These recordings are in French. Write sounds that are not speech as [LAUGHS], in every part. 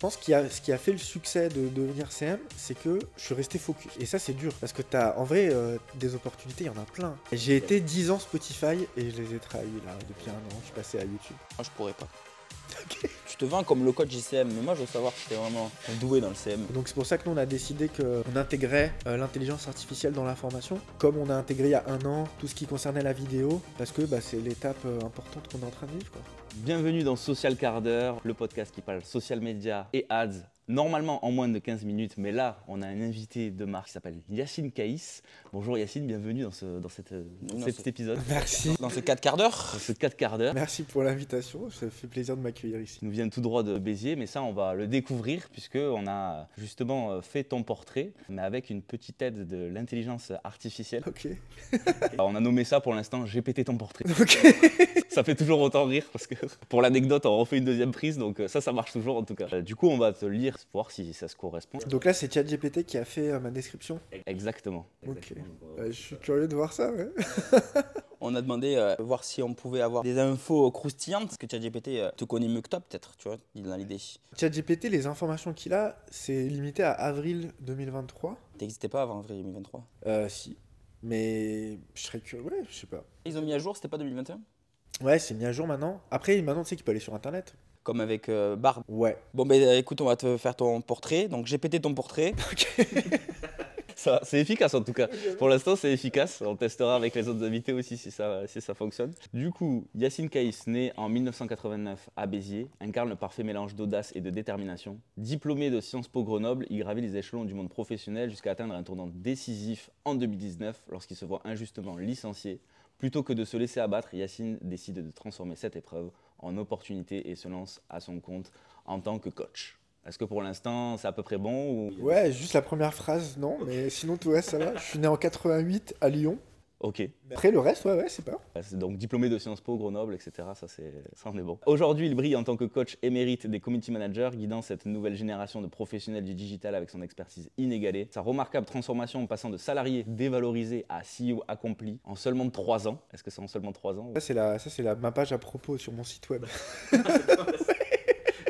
Je pense qu'il y a, ce qui a fait le succès de devenir CM, c'est que je suis resté focus. Et ça, c'est dur. Parce que t'as, en vrai, euh, des opportunités, il y en a plein. J'ai été 10 ans Spotify et je les ai trahis là depuis un an. Je suis passé à YouTube. Moi, je pourrais pas. Tu te vends comme le coach JCM, mais moi, je veux savoir si t'es vraiment doué dans le CM. Donc c'est pour ça que nous on a décidé qu'on intégrait euh, l'intelligence artificielle dans la formation, comme on a intégré il y a un an tout ce qui concernait la vidéo, parce que bah, c'est l'étape euh, importante qu'on est en train de vivre. Quoi. Bienvenue dans Social Quart d'heure, le podcast qui parle social media et ads. Normalement en moins de 15 minutes, mais là, on a un invité de marque qui s'appelle Yacine Caïs. Bonjour Yacine, bienvenue dans, ce, dans cette, dans cet ce- épisode, Merci. Dans ce 4 quarts d'heure, dans ce 4 quarts d'heure. Merci pour l'invitation, ça fait plaisir de m'accueillir ici. nous vient tout droit de Béziers, mais ça, on va le découvrir puisque on a justement euh, fait ton portrait, mais avec une petite aide de l'intelligence artificielle. Ok. [LAUGHS] Alors, on a nommé ça pour l'instant GPT ton portrait. Ok. [LAUGHS] Ça fait toujours autant rire parce que pour l'anecdote, on refait une deuxième prise, donc euh, ça, ça marche toujours en tout cas. Euh, Du coup, on va te lire voir si ça se correspond. Donc là c'est ChatGPT qui a fait euh, ma description. Exactement. Ok. Je suis curieux de voir ça, ouais. [LAUGHS] on a demandé euh, voir si on pouvait avoir des infos croustillantes. Parce que ChatGPT euh, te connaît mieux que toi, peut-être, tu vois, dans l'idée. ChatGPT, les informations qu'il a, c'est limité à avril 2023. T'existais pas avant avril 2023. Euh, si. Mais je serais curieux, ouais, je sais pas. Ils ont mis à jour, c'était pas 2021 Ouais, c'est mis à jour maintenant. Après, maintenant, tu sais qu'il peut aller sur Internet. Comme avec euh, Barbe. Ouais. Bon, ben euh, écoute, on va te faire ton portrait. Donc, j'ai pété ton portrait. [LAUGHS] [LAUGHS] Ça, c'est efficace en tout cas. Pour l'instant, c'est efficace. On testera avec les autres invités aussi si ça, si ça fonctionne. Du coup, Yacine Caïs, né en 1989 à Béziers, incarne le parfait mélange d'audace et de détermination. Diplômé de Sciences Po Grenoble, il gravit les échelons du monde professionnel jusqu'à atteindre un tournant décisif en 2019 lorsqu'il se voit injustement licencié. Plutôt que de se laisser abattre, Yacine décide de transformer cette épreuve en opportunité et se lance à son compte en tant que coach. Est-ce que pour l'instant, c'est à peu près bon ou... Ouais, juste la première phrase, non. Mais sinon, tout reste, ça va. Je suis né en 88 à Lyon. Ok. Après, le reste, ouais, ouais, c'est pas. Donc diplômé de Sciences Po, Grenoble, etc. Ça, c'est, ça en est bon. Aujourd'hui, il brille en tant que coach émérite des community managers, guidant cette nouvelle génération de professionnels du digital avec son expertise inégalée. Sa remarquable transformation en passant de salarié dévalorisé à CEO accompli en seulement 3 ans. Est-ce que c'est en seulement 3 ans ou- Ça, c'est la, ça, c'est la, ma page à propos sur mon site web. [LAUGHS] [LAUGHS]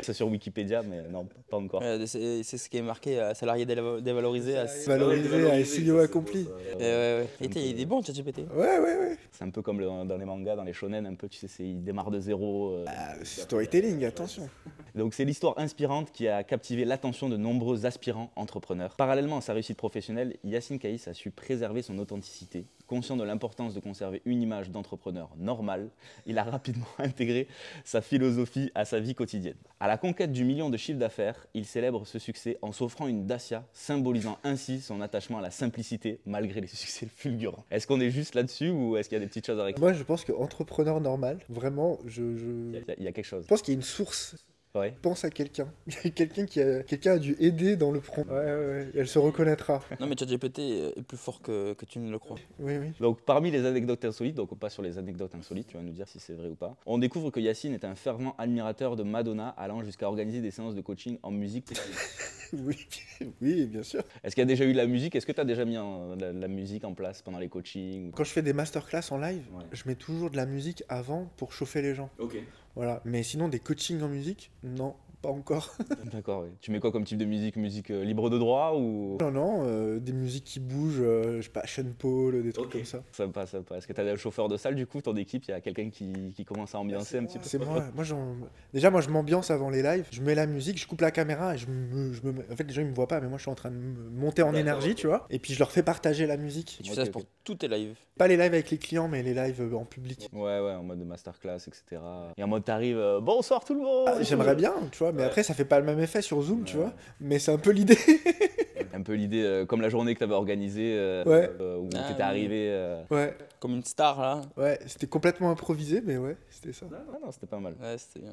C'est sur Wikipédia, mais non, pas encore. Euh, c'est ce qui est marqué euh, salarié déva- dévalorisé. À... Valorisé à SEO accompli. Euh, ouais, ouais. Et t'es- il est bon, ChatGPT. Ouais, ouais, ouais. C'est un peu comme le- dans les mangas, dans les shonen, un peu, tu sais, il démarre de zéro. euh. Ah, storytelling, attention. Donc c'est l'histoire inspirante qui a captivé l'attention de nombreux aspirants entrepreneurs. Parallèlement à sa réussite professionnelle, Yacine Caïs a su préserver son authenticité. Conscient de l'importance de conserver une image d'entrepreneur normal, il a rapidement [LAUGHS] intégré sa philosophie à sa vie quotidienne. À la conquête du million de chiffre d'affaires, il célèbre ce succès en s'offrant une Dacia, symbolisant ainsi son attachement à la simplicité malgré les succès [LAUGHS] fulgurants. Est-ce qu'on est juste là-dessus ou est-ce qu'il y a des petites choses à réclamer Moi, je pense que entrepreneur normal, vraiment, je, je... il, y a, il y a quelque chose. je pense qu'il y a une source. Ouais. Pense à quelqu'un. [LAUGHS] Quelqu'un qui a, quelqu'un a dû aider dans le prompt. Ouais, ouais, ouais. Elle se reconnaîtra. [LAUGHS] Non, mais ChatGPT est plus fort que, que tu ne le crois. Oui, oui. Donc parmi les anecdotes insolites, donc pas sur les anecdotes insolites, tu vas nous dire si c'est vrai ou pas, on découvre que Yacine est un fervent admirateur de Madonna, allant jusqu'à organiser des séances de coaching en musique. [LAUGHS] Oui, oui, bien sûr. Est-ce qu'il y a déjà eu de la musique? Est-ce que tu as déjà mis en- la, la musique en place pendant les coachings Quand je fais des masterclass en live, Ouais. je mets toujours de la musique avant pour chauffer les gens. Voilà. Mais sinon, des coachings en musique, non, pas encore. [LAUGHS] D'accord, oui. Tu mets quoi comme type de musique? Musique euh, libre de droit ou? Non, non, euh, des musiques qui bougent, euh, je sais pas, Sean Paul, des trucs comme ça. Sympa, sympa. Est-ce que tu as un chauffeur de salle du coup, ton équipe Il y a quelqu'un qui, qui commence à ambiancer un petit peu? C'est moi. moi j'en- Déjà, moi, je m'ambiance avant les lives. Je mets la musique, je coupe la caméra et je me, je me En fait, les gens ils me voient pas, mais moi, je suis en train de me monter en D'accord, énergie, tu vois. Et puis, je leur fais partager la musique. Et tu fais ça pour tous tes lives? Pas les lives avec les clients, mais les lives en public. Ouais, ouais, en mode de masterclass, etc. Et en mode t'arrives, euh, bonsoir tout le monde Ah, J'aimerais bien, tu vois, mais Ouais. après, ça fait pas le même effet sur Zoom, tu vois. Mais c'est un peu l'idée. [LAUGHS] Un peu l'idée, euh, comme la journée que tu avais organisée, euh, Ouais. euh, où Ah, tu étais arrivé. euh, ouais, Comme une star, là. ouais, c'était complètement improvisé, mais ouais, c'était ça. Ah non, c'était pas mal. Ouais, c'était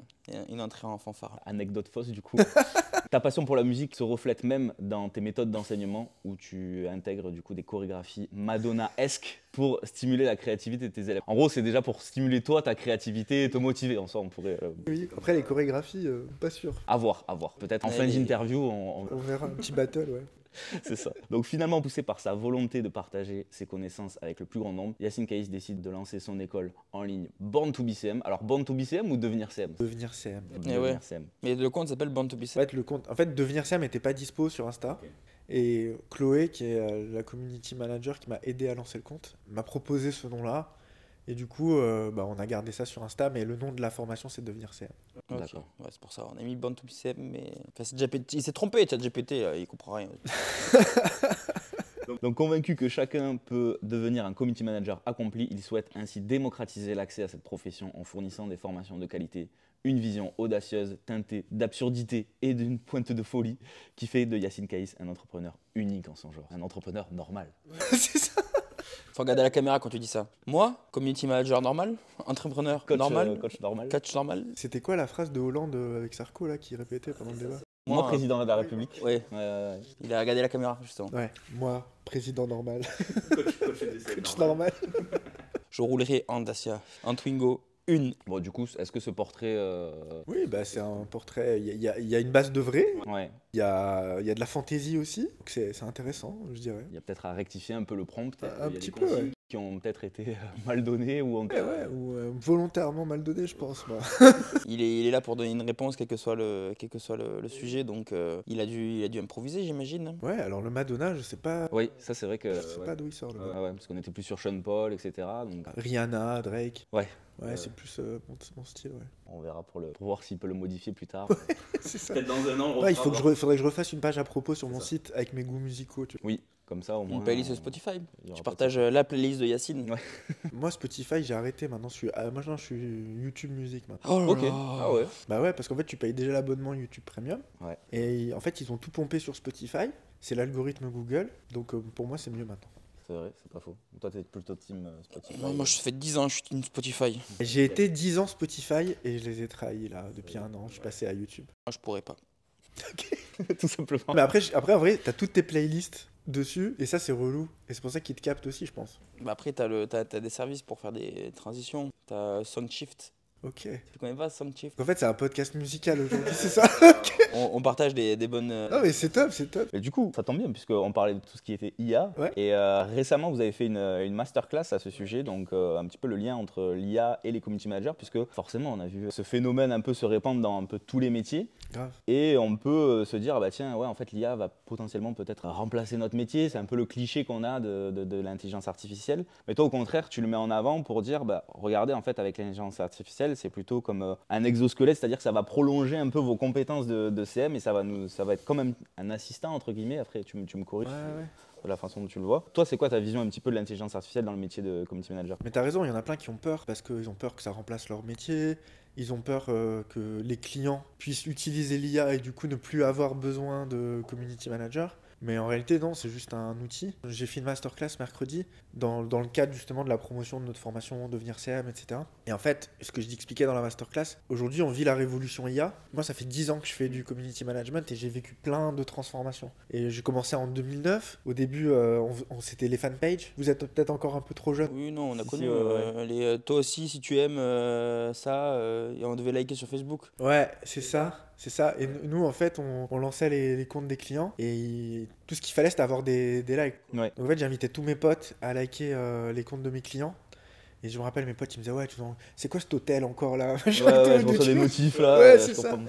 Une entrée en fanfare. Anecdote fausse du coup. [LAUGHS] Ta passion pour la musique se reflète même dans tes méthodes d'enseignement où tu intègres du coup des chorégraphies Madonna-esque pour stimuler la créativité de tes élèves. En gros, c'est déjà pour stimuler toi ta créativité et te motiver. En soi, on pourrait euh, Oui, après les chorégraphies, euh, pas sûr. avoir, avoir. Peut-être en fin d'interview, on- on, On verra un petit battle, ouais. [LAUGHS] C'est ça. Donc finalement, poussé par sa volonté de partager ses connaissances avec le plus grand nombre, Yacine Kaïs décide de lancer son école en ligne Born to be CM. Alors Born to be CM ou devenir CM Devenir CM. Devenir ouais. CM. Mais le compte s'appelle Born to Be En fait, le compte, en fait, devenir CM n'était pas dispo sur Insta. Et Chloé, qui est euh, la community manager qui m'a aidé à lancer le compte, m'a proposé ce nom-là. Et du coup, euh, bah, on a gardé ça sur Insta, mais le nom de la formation, c'est devenir CM. D'accord. Ouais, c'est pour ça. On a mis Born to Be Sad, mais. Enfin, c'est GPT. Il s'est trompé, ChatGPT, là, il comprend rien. Donc convaincu que chacun peut devenir un community manager accompli, il souhaite ainsi démocratiser l'accès à cette profession en fournissant des formations de qualité, une vision audacieuse, teintée d'absurdité et d'une pointe de folie qui fait de Yacine Kaïs un entrepreneur unique en son genre, un entrepreneur normal. [LAUGHS] c'est ça Faut regarder la caméra quand tu dis ça. Moi, community manager normal, entrepreneur Coach normal, euh, coach normal. coach normal. C'était quoi la phrase de Hollande euh, avec Sarko là qui répétait pendant le débat Moi, Moi, président de la République. Ouais, Ouais, ouais, ouais. il a regardé la caméra, justement. Ouais, moi, président normal. Coach [LAUGHS] normal. Je roulerai en Dacia, en Twingo, une. Bon, du coup, est-ce que ce portrait. euh, Oui, bah, c'est un portrait. Il y, a- y y une base de vrai, Ouais, il y a, il y a de la fantaisie aussi. Donc c'est intéressant, je dirais. il y a peut-être à rectifier un peu le prompt. Un- un Il y a des petit peu, ouais. Qui ont peut-être été euh, [LAUGHS] mal données ou en Ouais, ouais, ou euh, volontairement mal donné, je pense. Moi. [LAUGHS] Il est, il est là pour donner une réponse, quel que soit le, quel que soit le, le sujet, donc euh, il, a dû, il a dû improviser, j'imagine. Ouais, alors le Madonna, je sais pas, Oui, ça c'est vrai que. je sais ouais. pas d'où il sort le Ah ouais, parce qu'on était plus sur Sean Paul, etc. Donc Rihanna, Drake. Ouais. Ouais, Euh, c'est plus euh, mon, mon style, ouais. on verra pour, le, pour voir s'il peut le modifier plus tard. [LAUGHS] c'est ça. Peut-être dans un an, Ouais, il faut que je re- faudrait que je refasse une page à propos sur mon site avec mes goûts musicaux. tu Oui, comme ça au moins. Une playlist on- Spotify. Tu partages euh, la playlist de Yacine. Ouais. [LAUGHS] Moi, Spotify, j'ai arrêté. Maintenant, je suis, ah, maintenant, je suis YouTube Music. Maintenant. Oh Ok. Ah ouais. Bah ouais, parce qu'en fait, tu payes déjà l'abonnement YouTube Premium. Ouais. Et en fait, ils ont tout pompé sur Spotify. C'est l'algorithme Google. Donc, euh, pour moi, c'est mieux maintenant. C'est vrai, c'est pas faux. Toi, t'es plutôt team euh, Spotify. Non, moi, je fais 10 ans, je suis team Spotify. J'ai été 10 ans Spotify et je les ai trahis là depuis un an. Je suis passé à YouTube. Moi, je pourrais pas. [LAUGHS] tout simplement. Mais après, après en vrai, t'as toutes tes playlists dessus et ça, c'est relou. Et c'est pour ça qu'ils te captent aussi, je pense. Bah après, t'as le- t'as- t'as des services pour faire des transitions. T'as SoundShift. Ok. Tu connais pas SoundShift En fait, c'est un podcast musical aujourd'hui, c'est ça? On, on partage des, des bonnes. euh, Non, mais c'est top, c'est top. Et du coup, ça tombe bien puisqu'on parlait de tout ce qui était IA. Ouais. Et euh, récemment, vous avez fait une, une masterclass à ce sujet, donc euh, un petit peu le lien entre l'IA et les community managers, puisque forcément, on a vu ce phénomène un peu se répandre dans un peu tous les métiers. Grave. Et on peut euh, se dire, ah bah tiens, ouais, en fait, l'IA va potentiellement peut-être remplacer notre métier. C'est un peu le cliché qu'on a de, de- de l'intelligence artificielle. Mais toi, au contraire, tu le mets en avant pour dire, bah, regardez, en fait, avec l'intelligence artificielle, c'est plutôt comme euh, un exosquelette, c'est-à-dire que ça va prolonger un peu vos compétences de, de CM et ça va, nous, ça va être comme un, un assistant, entre guillemets. Après, tu, me- tu me corriges Ouais, ouais. de la façon dont tu le vois. Toi, c'est quoi ta vision un petit peu de l'intelligence artificielle dans le métier de community manager? Mais t'as raison, il y en a plein qui ont peur parce qu'ils ont peur que ça remplace leur métier. Ils ont peur euh, que les clients puissent utiliser l'IA et du coup ne plus avoir besoin de community manager. Mais en réalité, non, c'est juste un outil. J'ai fait une masterclass mercredi dans, dans le cadre justement de la promotion de notre formation Devenir CM, etc. Et en fait, ce que je expliquais dans la masterclass, aujourd'hui on vit la révolution IA. Moi, ça fait 10 ans que je fais du community management et j'ai vécu plein de transformations. Et j'ai commencé en 2009. Au début, euh, on- on- c'était les fanpages. Vous êtes peut-être encore un peu trop jeune. Oui, non, on a Si, connu. ouais, euh, les, euh, toi aussi, si tu aimes euh, ça, euh, et on devait liker sur Facebook. Ouais, c'est ça, c'est ça. Et nous, en fait, on, on lançait les, les comptes des clients et il- tout ce qu'il fallait, c'était avoir des, des likes. Ouais. Donc en fait, j'invitais tous mes potes à liker euh, les comptes de mes clients. Et je me rappelle, mes potes, ils me disaient, ouais, c'est quoi cet hôtel encore là? [LAUGHS] Ouais, ouais, je reçois des notifs là, Ouais, euh, c'est ça. ouais.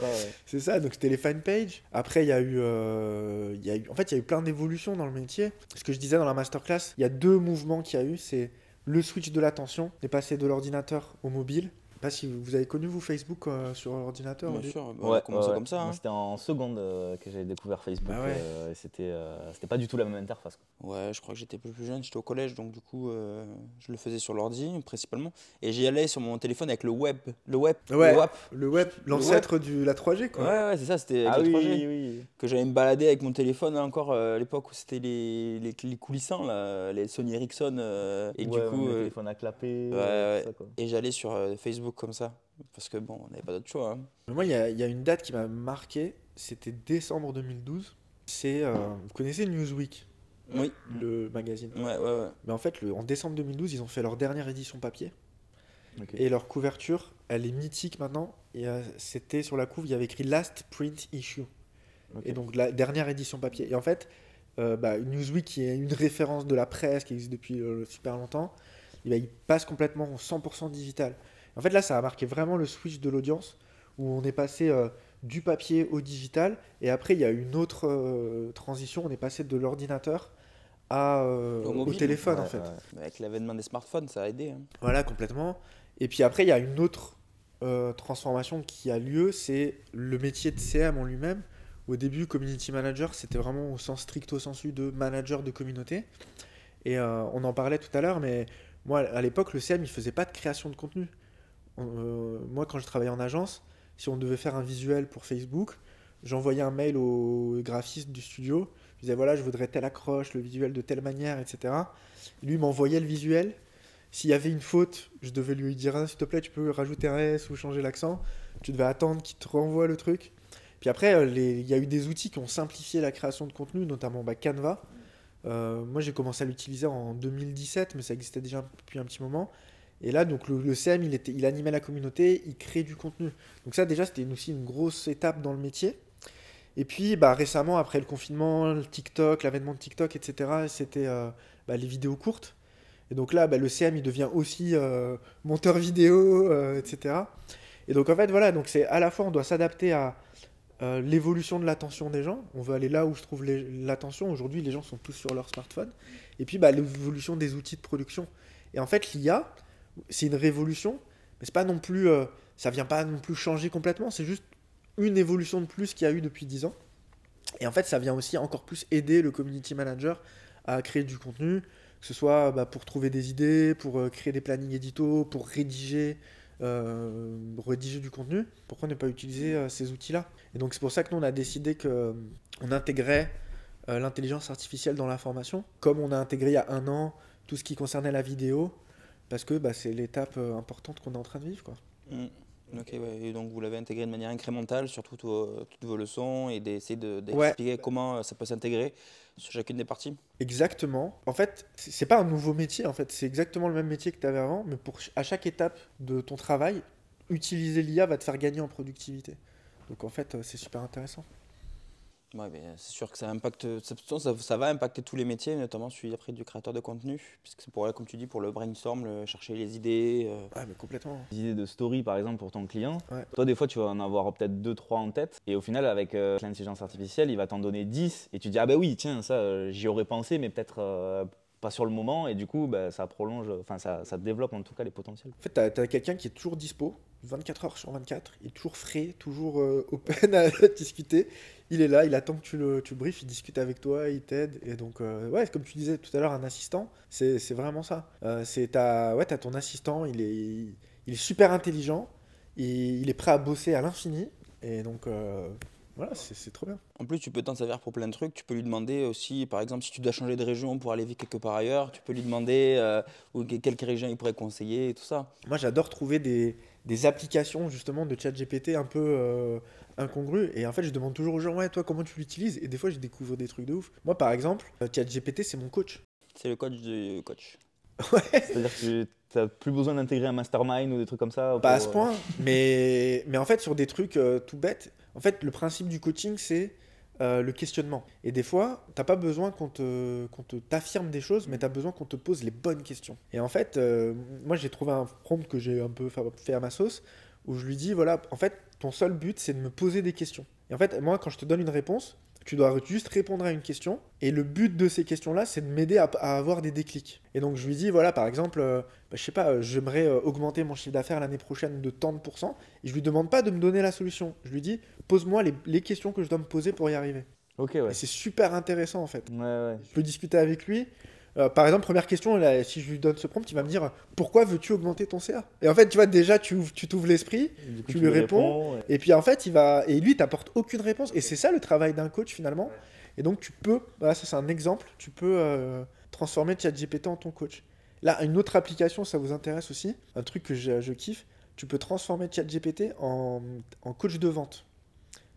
C'est ça, donc c'était les fanpages. Après, il y a eu, euh, il y a eu, en fait, il y a eu plein d'évolutions dans le métier. Ce que je disais dans la masterclass, il y a deux mouvements qu'il y a eu, c'est le switch de l'attention, est passé de l'ordinateur au mobile. Je sais pas si vous vous avez connu vous Facebook euh, sur ordinateur. au Bien sûr, bah, on a commencé ouais, comme ça. Hein. C'était en seconde euh, que j'avais découvert Facebook. Bah ouais. euh, et c'était, euh, c'était pas du tout la même interface. quoi. Ouais, je crois que j'étais plus jeune, j'étais au collège, donc du coup, euh, je le faisais sur l'ordi principalement. Et j'y allais sur mon téléphone avec le web. Le web. Ouais. Le WAP. Le web, l'ancêtre du la 3G quoi. Ouais, ouais, c'est ça, c'était Ah la 3G. oui. Que j'allais me balader avec mon téléphone hein, encore euh, à l'époque où c'était les, les, les coulissants, là, les Sony Ericsson. euh, et Ouais, du coup, le euh, téléphone à clapper. ouais, ouais. tout ça, quoi. et j'allais sur euh, Facebook comme ça. Parce que bon, on n'avait pas d'autre choix. hein. Moi, il y, a- il y a une date qui m'a marqué, c'était décembre 2012. C'est, euh, vous connaissez Newsweek? Oui. le magazine. Ouais, ouais, ouais. Mais en fait, le- en décembre 2012, ils ont fait leur dernière édition papier. Et leur couverture, elle est mythique maintenant. Et euh, c'était sur la couve, il y avait écrit Last Print Issue. Et donc la dernière édition papier. Et en fait, euh, bah, Newsweek, qui est une référence de la presse, qui existe depuis euh, super longtemps, eh ben, il passe complètement en 100% digital. En fait, là, ça a marqué vraiment le switch de l'audience, où on est passé euh, du papier au digital. Et après, il y a une autre euh, transition, on est passé de l'ordinateur à, euh, Au téléphone, Ouais, en fait. Avec l'avènement des smartphones, ça a aidé. hein. Voilà, complètement. Et puis après, il y a une autre transformation qui a lieu, c'est le métier de CM en lui-même. Au début, community manager, c'était vraiment au sens stricto sensu de manager de communauté. Et on en parlait tout à l'heure, mais moi, à l'époque, le CM, il faisait pas de création de contenu. Euh, moi, quand je travaillais en agence, si on devait faire un visuel pour Facebook, j'envoyais un mail au graphiste du studio. Je disais, voilà, je voudrais telle accroche, le visuel de telle manière, etc. Lui m'envoyait le visuel. S'il y avait une faute, je devais lui dire Ah, s'il te plaît, tu peux rajouter un S ou changer l'accent. Tu devais attendre qu'il te renvoie le truc. Puis après, euh, il y a eu des outils qui ont simplifié la création de contenu, notamment bah, Canva. Euh, moi, j'ai commencé à l'utiliser en 2017, mais ça existait déjà depuis un petit moment. Et là, donc le, CM, il, animait la communauté, il crée du contenu. Donc ça, déjà, c'était aussi une grosse étape dans le métier. Et puis, bah, récemment, après le confinement, le TikTok, l'avènement de TikTok, etc., c'était euh, bah, les vidéos courtes. Et donc là, bah, le CM, il devient aussi euh, monteur vidéo, euh, etc. Et donc en fait, voilà, donc c'est à la fois, on doit s'adapter à l'évolution de l'attention des gens. On veut aller là où se trouve l'attention. Aujourd'hui, les gens sont tous sur leur smartphone. Et puis, bah, l'évolution des outils de production. Et en fait, l'IA, c'est une révolution, mais c'est pas non plus, euh, ça vient pas non plus changer complètement. C'est juste une évolution de plus qu'il y a eu depuis 10 ans. Et en fait, ça vient aussi encore plus aider le community manager à créer du contenu, que ce soit bah, pour trouver des idées, pour euh, créer des plannings édito, pour rédiger, euh, rédiger du contenu. Pourquoi ne pas utiliser ces outils-là? Et donc c'est pour ça que nous on a décidé que on intégrait l'intelligence artificielle dans la formation, comme on a intégré il y a un an tout ce qui concernait la vidéo, parce que bah, c'est l'étape euh, importante qu'on est en train de vivre. Quoi. Mm. Ok, ouais. Et donc vous l'avez intégré de manière incrémentale sur toutes vos, toutes vos leçons et d'essayer de- d'expliquer comment euh, ça peut s'intégrer sur chacune des parties. Exactement. En fait, c'est pas un nouveau métier, en fait, c'est exactement le même métier que tu avais avant, mais pour à chaque étape de ton travail, utiliser l'IA va te faire gagner en productivité. Donc en fait, euh, c'est super intéressant. Ouais, mais c'est sûr que ça impacte, ça, ça- ça va impacter tous les métiers, notamment celui après du créateur de contenu, puisque c'est pour, comme tu dis, pour le brainstorm, le- chercher les idées. euh, Ouais, mais complètement. Des idées de story par exemple pour ton client. Ouais. Toi des fois tu vas en avoir peut-être 2-3 en tête et au final avec euh, l'intelligence artificielle il va t'en donner 10 et tu dis ah bah oui tiens ça euh, j'y aurais pensé mais peut-être euh, pas sur le moment et du coup bah, ça prolonge, enfin ça, ça développe en tout cas les potentiels. En fait, tu as, quelqu'un qui est toujours dispo, 24 heures sur 24, il est toujours frais, toujours euh, open [LAUGHS] à discuter. Il est là, il attend que tu le, tu briefes, il discute avec toi, il t'aide. Et donc, euh, ouais, comme tu disais tout à l'heure, un assistant, c'est vraiment ça. Euh, c'est ouais, as ton assistant, il est, il est super intelligent, et il est prêt à bosser à l'infini. Et donc, euh, voilà, c'est c'est trop bien. En plus, tu peux t'en servir pour plein de trucs. Tu peux lui demander aussi, par exemple, si tu dois changer de région pour aller vivre quelque part ailleurs, tu peux lui demander euh, où- quelques régions il pourrait conseiller et tout ça. Moi, j'adore trouver des, des applications justement de chat GPT un peu euh, incongrues. Et en fait, je demande toujours aux gens, ouais, toi, comment tu l'utilises? Et des fois, je découvre des trucs de ouf. Moi, par exemple, euh, chat GPT, c'est mon coach. C'est le coach du coach. [LAUGHS] C'est-à-dire que tu n'as plus besoin d'intégrer un mastermind ou des trucs comme ça Pas à ce euh, point, mais, mais en fait, sur des trucs euh, tout bêtes, en fait, le principe du coaching, c'est euh, le questionnement. Et des fois, t'as pas besoin qu'on te, qu'on te t'affirme des choses, mais tu as besoin qu'on te pose les bonnes questions. Et en fait, euh, moi, j'ai trouvé un prompt que j'ai un peu fa- fait à ma sauce, où je lui dis, voilà, en fait, ton seul but, c'est de me poser des questions. Et en fait, moi, quand je te donne une réponse, tu dois juste répondre à une question. Et le but de ces questions-là, c'est de m'aider à, à avoir des déclics. Et donc, je lui dis, voilà, par exemple, euh, bah, je sais pas, euh, j'aimerais euh, augmenter mon chiffre d'affaires l'année prochaine de tant de pourcents. Et je lui demande pas de me donner la solution. Je lui dis, pose-moi les, les questions que je dois me poser pour y arriver. Ok ouais. Et c'est super intéressant, en fait. Ouais, ouais. Je peux discuter avec lui. Euh, par exemple, première question, là, si je lui donne ce prompt, il va me dire pourquoi veux-tu augmenter ton CA Et en fait, tu vois, déjà, tu tu t'ouvres l'esprit. Tu lui réponds, ouais. Et puis en fait, il va et lui t'apporte aucune réponse et c'est ça le travail d'un coach finalement. Et donc tu peux, voilà, ça c'est un exemple, tu peux euh, transformer ChatGPT en ton coach. Là, une autre application, ça vous intéresse aussi, un truc que je, je kiffe, tu peux transformer ChatGPT en, en coach de vente.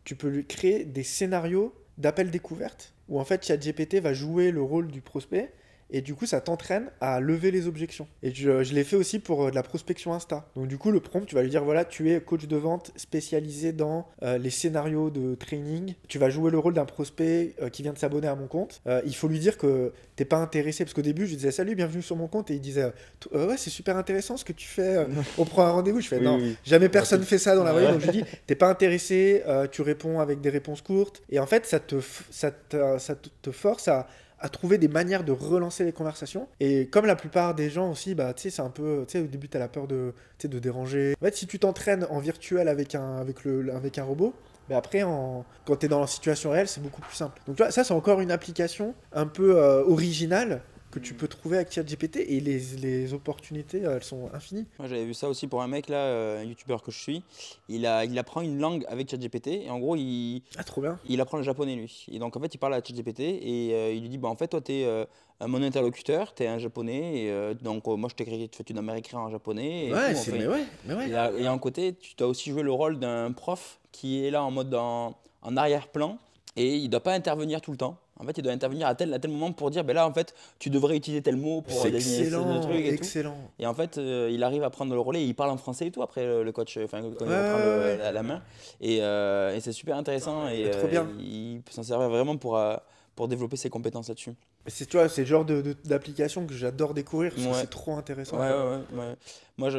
Tu peux lui créer des scénarios d'appel découverte où en fait ChatGPT va jouer le rôle du prospect et du coup ça t'entraîne à lever les objections. Et je, je l'ai fait aussi pour euh, de la prospection Insta. Donc du coup le prompt, tu vas lui dire voilà, tu es coach de vente spécialisé dans euh, les scénarios de training. Tu vas jouer le rôle d'un prospect euh, qui vient de s'abonner à mon compte. Euh, il faut lui dire que t'es pas intéressé parce qu'au début je lui disais salut, bienvenue sur mon compte et il disait ouais c'est super intéressant ce que tu fais. on prend un rendez-vous. Je fais non, oui. jamais personne fait ça dans la vraie vie. Donc je lui dis t'es pas intéressé, tu réponds avec des réponses courtes et en fait ça te ça te, ça te force à à trouver des manières de relancer les conversations. Et comme la plupart des gens aussi, bah, tu sais, c'est un peu, tu sais, au début, tu as la peur de, de déranger. En fait, si tu t'entraînes en virtuel avec un, avec le, avec un robot, mais après, en, quand tu es dans la situation réelle, c'est beaucoup plus simple. Donc, tu vois, ça, c'est encore une application un peu euh, originale que tu peux trouver avec ChatGPT et les, les opportunités, euh, elles sont infinies. Moi, j'avais vu ça aussi pour un mec, là, euh, un youtubeur que je suis. Il, a, il apprend une langue avec ChatGPT et en gros, il, Ah, trop bien. il apprend le japonais, lui. Et donc, en fait, il parle à ChatGPT et euh, il lui dit bah, En fait, toi, tu es mon interlocuteur, tu es un japonais. Et, euh, donc, euh, moi, je t'écris, tu, tu dois me réécrire en japonais. et Ouais, tout, c'est, enfin, mais ouais, mais ouais. Et, à, et à un côté, tu dois aussi jouer le rôle d'un prof qui est là en mode en, en arrière-plan et il ne doit pas intervenir tout le temps. En fait, il doit intervenir à tel, à tel moment pour dire ben là, en fait, tu devrais utiliser tel mot pour désigner ce excellent, truc et tout. excellent. Et en fait, euh, il arrive à prendre le relais, et il parle en français et tout après le, coach, enfin quand il Ouais, ouais, le- ouais. la, la main. Et, euh, et c'est super intéressant et Trop euh, bien. il peut s'en servir vraiment pour, euh, pour développer ses compétences là-dessus. C'est, tu vois, c'est le genre de, de- d'application que j'adore découvrir parce que Ouais. c'est trop intéressant. Ouais, ouais, ouais, ouais. Moi,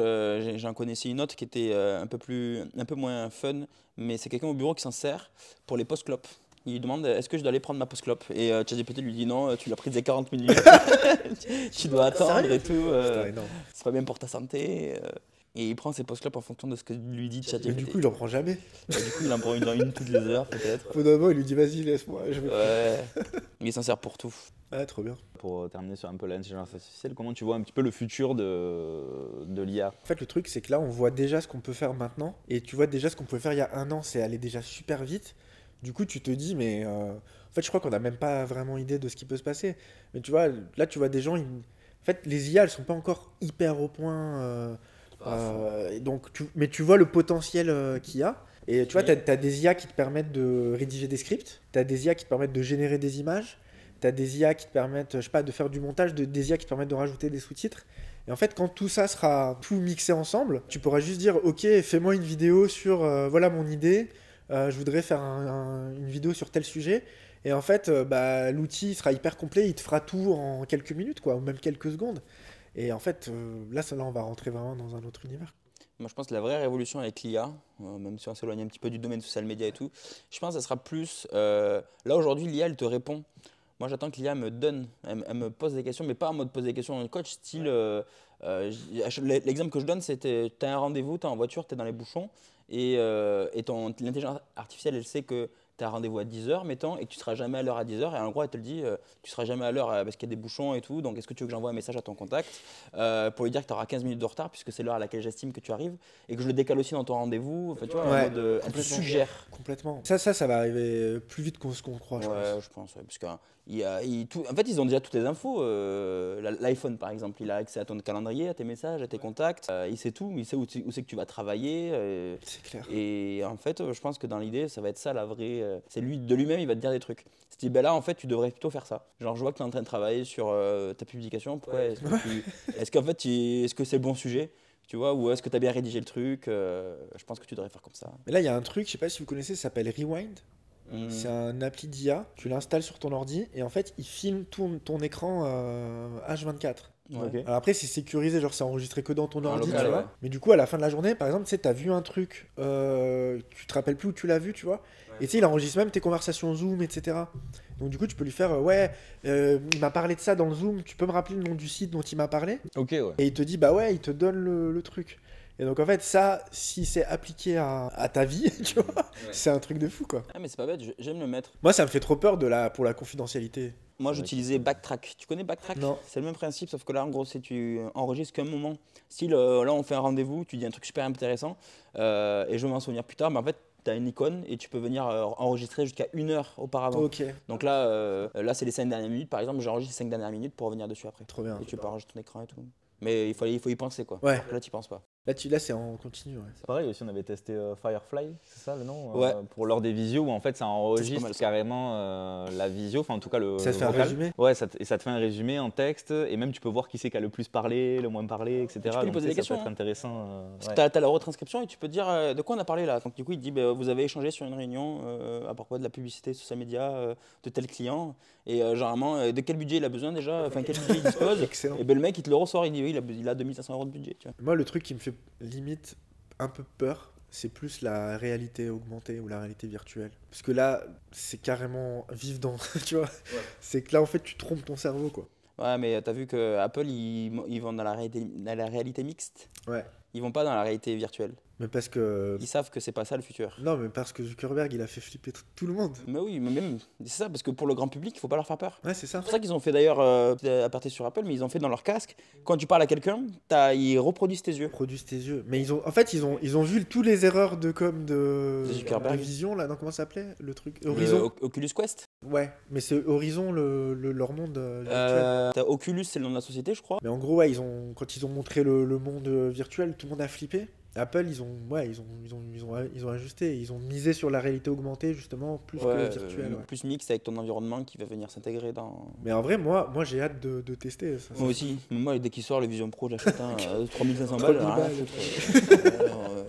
j'en connaissais une autre qui était euh, un, peu plus, un peu moins fun, mais c'est quelqu'un au bureau qui s'en sert pour les post-clopes. Il lui demande est-ce que je dois aller prendre ma post-clope Et euh, ChatGPT lui dit non, tu l'as pris des 40 minutes, [LAUGHS] [LAUGHS] tu dois attendre Sérieux et tout, euh, c'est pas bien pour ta santé. euh. et il prend ses post-clopes en fonction de ce que lui dit Mais ChatGPT. du coup, il en prend jamais. Et du coup, il en prend une, une toutes les heures peut-être. Au moment, il lui dit vas-y, laisse-moi. Je. Ouais, mais il s'en sert pour tout. Ah, trop bien. Pour terminer sur un peu l'intelligence artificielle, comment tu vois un petit peu le futur de, de l'IA En fait, le truc, c'est que là, on voit déjà ce qu'on peut faire maintenant. Et tu vois déjà ce qu'on pouvait faire il y a un an, c'est aller déjà super vite. Du coup, tu te dis, mais euh, en fait, je crois qu'on n'a même pas vraiment idée de ce qui peut se passer. Mais tu vois, là, tu vois des gens. ils- En fait, les IA, elles sont pas encore hyper au point. euh, euh, et donc, tu... Mais tu vois le potentiel qu'il y a. Et tu vois, tu as, des IA qui te permettent de rédiger des scripts. Tu as des IA qui te permettent de générer des images. Tu as des IA qui te permettent, je sais pas, de faire du montage, de, des IA qui te permettent de rajouter des sous-titres. Et en fait, quand tout ça sera tout mixé ensemble, tu pourras juste dire Ok, fais-moi une vidéo sur euh, voilà mon idée, euh, je voudrais faire un- un- une vidéo sur tel sujet. Et en fait, euh, bah, l'outil sera hyper complet, il te fera tout en quelques minutes, quoi, ou même quelques secondes. Et en fait, euh, là, ça, là, on va rentrer vraiment dans un autre univers. Moi, je pense que la vraie révolution avec l'IA, euh, même si on s'éloigne un petit peu du domaine social média et tout, je pense que ça sera plus. euh, là, aujourd'hui, l'IA, elle te répond. Moi, j'attends que l'IA me donne, elle, me- elle me pose des questions, mais pas en mode pose des questions en coach, style. euh, L'exemple que je donne, c'était tu as un rendez-vous, tu es en voiture, tu es dans les bouchons, et, euh, et l'intelligence artificielle, elle sait que tu as un rendez-vous à 10h, mettons, et que tu seras jamais à l'heure à 10h, et en gros, elle te le dit, euh, tu seras jamais à l'heure euh, parce qu'il y a des bouchons et tout, donc est-ce que tu veux que j'envoie un message à ton contact euh, pour lui dire que tu auras 15 minutes de retard, puisque c'est l'heure à laquelle j'estime que tu arrives, et que je le décale aussi dans ton rendez-vous, enfin, tu vois, en mode, elle te suggère. Complètement. Ça, ça, ça va arriver plus vite qu'on ce qu'on croit, je Ouais, pense. je pense, ouais, parce que, il y a- il- tout- en fait, ils ont déjà toutes les infos. euh, L'iPhone, par exemple, il a accès à ton calendrier, à tes messages, à tes contacts. euh, il sait tout, il sait où, c'est que tu vas travailler. euh, C'est clair. et en fait, je pense que dans l'idée, ça va être ça la vraie. c'est lui, de lui-même, il va te dire des trucs. Te dit, ben là, en fait, tu devrais plutôt faire ça. Genre, je vois que tu es en train de travailler sur ta publication. Pourquoi est-ce que tu- [LAUGHS] est-ce qu'en fait, tu- est-ce que c'est le bon sujet tu vois, ou est-ce que tu as bien rédigé le truc euh, Je pense que tu devrais faire comme ça. Mais là, il y a un truc, je sais pas si vous connaissez, ça s'appelle Rewind. Mm. C'est un appli d'IA, tu l'installes sur ton ordi et en fait, il filme ton, ton écran euh, H24. Ouais. Ok. Alors après, c'est sécurisé, genre c'est enregistré que dans ton En ordi, local, tu vois. ouais. Mais du coup, à la fin de la journée, par exemple, tu sais, t'as vu un truc, euh, tu te rappelles plus où tu l'as vu, tu vois. Et tu sais, il enregistre même tes conversations Zoom, etc. Donc du coup, tu peux lui faire, euh, ouais, euh, il m'a parlé de ça dans le Zoom, tu peux me rappeler le nom du site dont il m'a parlé? Ok, ouais. Et il te dit, bah ouais, il te donne le, le truc. Et donc en fait, ça, si c'est appliqué à, à ta vie, [LAUGHS] tu vois, c'est un truc de fou, quoi. Ah, mais c'est pas bête, j'aime le mettre. Moi, ça me fait trop peur de la, pour la confidentialité. Moi, j'utilisais Backtrack. Tu connais Backtrack Non. C'est le même principe, sauf que là, en gros, c'est tu enregistres qu'un moment. Si là, on fait un rendez-vous, tu dis un truc super intéressant, euh, et je vais m'en souvenir plus tard, mais en fait, tu as une icône et tu peux venir euh, enregistrer jusqu'à une heure auparavant. Ok, Donc là, euh, là c'est les 5 dernières minutes. Par exemple, j'enregistre les 5 dernières minutes pour revenir dessus après. trop bien. Et tu peux enregistrer ton écran et tout. Mais il faut, il faut y penser, quoi. Ouais. Là, tu penses pas. Là, tu, là c'est en continu. Ouais. C'est pareil aussi, on avait testé euh, Firefly, c'est ça le nom Ouais. Euh, Pour l'heure des visios où en fait ça enregistre mal, ça. carrément euh, la visio, enfin en tout cas le. Ça te fait un résumé Ouais, ça te- et ça te fait un résumé en texte et même tu peux voir qui c'est qui a le plus parlé, le moins parlé, etc. peux lui Donc, poser tu des ça peut questions, être hein. intéressant. euh, Parce ouais. que t'as as la retranscription et tu peux te dire euh, de quoi on a parlé là. Donc du coup il te dit bah, vous avez échangé sur une réunion euh, à propos de la publicité social média euh, de tel client et euh, généralement euh, de quel budget il a besoin déjà, enfin quel budget il dispose? [LAUGHS] Excellent. Et ben le mec il te le ressort, il dit oui il a, il a 2500 euros de budget. Tu vois. Moi, le truc qui me fait limite un peu peur, c'est plus la réalité augmentée ou la réalité virtuelle. Parce que là, c'est carrément vivre dans. [LAUGHS] tu vois C'est que là, en fait, tu trompes ton cerveau, quoi. Ouais mais t'as vu que Apple ils, ils vont dans la réalité, dans la réalité mixte? Ouais. Ils vont pas dans la réalité virtuelle. Mais parce que. Ils savent que c'est pas ça le futur. Non, mais parce que Zuckerberg, il a fait flipper tout le monde. Mais oui, mais même c'est ça parce que pour le grand public il faut pas leur faire peur. Ouais, c'est ça. C'est pour ça qu'ils ont fait d'ailleurs, euh, aparté sur Apple, mais ils ont fait dans leur casque. Quand tu parles à quelqu'un, ils reproduisent tes yeux. Produisent tes yeux. Mais ils ont, en fait, ils ont, ils ont vu tous les erreurs de com de, De Zuckerberg. de vision là. Non, comment ça s'appelait le truc Horizon. Oculus Quest. Ouais, mais c'est Horizon le, le- leur monde euh, virtuel. Euh, Oculus, c'est le nom de la société, je crois. Mais en gros, ouais, ils ont, quand ils ont montré le, le monde euh, virtuel, tout le monde a flippé. Apple, ils ont, ouais, ils ont, ils ont, ils ont, ils ont ajusté. Ils ont misé sur la réalité augmentée justement plus que Ouais, le virtuel. euh, ouais. Plus mixte avec ton environnement qui va venir s'intégrer dans. Mais en vrai, moi, moi, j'ai hâte de, de tester. Ça, Moi aussi. Moi, dès qu'il sort le Vision Pro, j'achète un. [LAUGHS] euh, 3500 3000 balles. balles. foutre. [LAUGHS] Euh,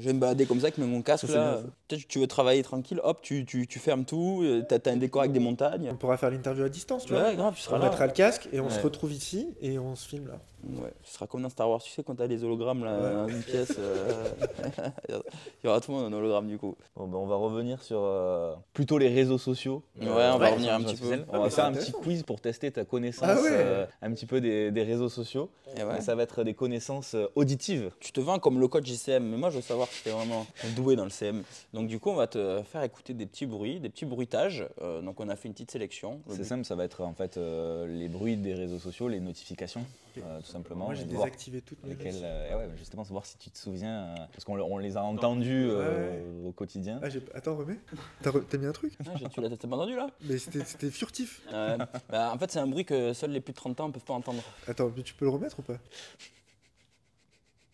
je vais me balader comme ça avec mon casque Ça, là. Peut-être que tu veux travailler tranquille, hop, tu, tu, tu fermes tout. euh, T'as t'as un décor avec des montagnes. On pourra faire l'interview à distance, tu vois. Ouais, grave, tu seras On là. mettra le casque et on se retrouve ici et on se filme là. Ouais, ce sera comme dans Star Wars, tu sais, quand t'as les hologrammes là, Ouais. dans une pièce. euh, [LAUGHS] Il y aura tout le monde en hologramme du coup. Bon, ben, on va revenir sur euh, plutôt les réseaux sociaux. Ouais, on va revenir un petit peu. On va faire un petit quiz pour tester ta connaissance Ah ouais. euh, un petit peu des, des réseaux sociaux. Et ouais. Et ça va être des connaissances euh, auditives. Tu te vends comme le coach JCM, mais moi je veux savoir si t'es vraiment doué dans le CM. Donc du coup, on va te faire écouter des petits bruits, des petits bruitages. Euh, donc on a fait une petite sélection. Le C'est simple, ça va être en fait euh, les bruits des réseaux sociaux, les notifications, euh, tout simplement. Moi, j'ai désactivé toutes mes lesquelles, euh, ouais, justement, savoir si tu te souviens, euh, parce qu'on le- on les a entendus euh, au quotidien. Ah, j'ai- Attends, remets. T'as re- mis un truc? Ah, tu l'as t'as pas entendu là? Mais c'était furtif. Euh, bah, En fait, c'est un bruit que seuls les plus de 30 ans peuvent pas entendre. Attends, mais tu peux le remettre ou pas?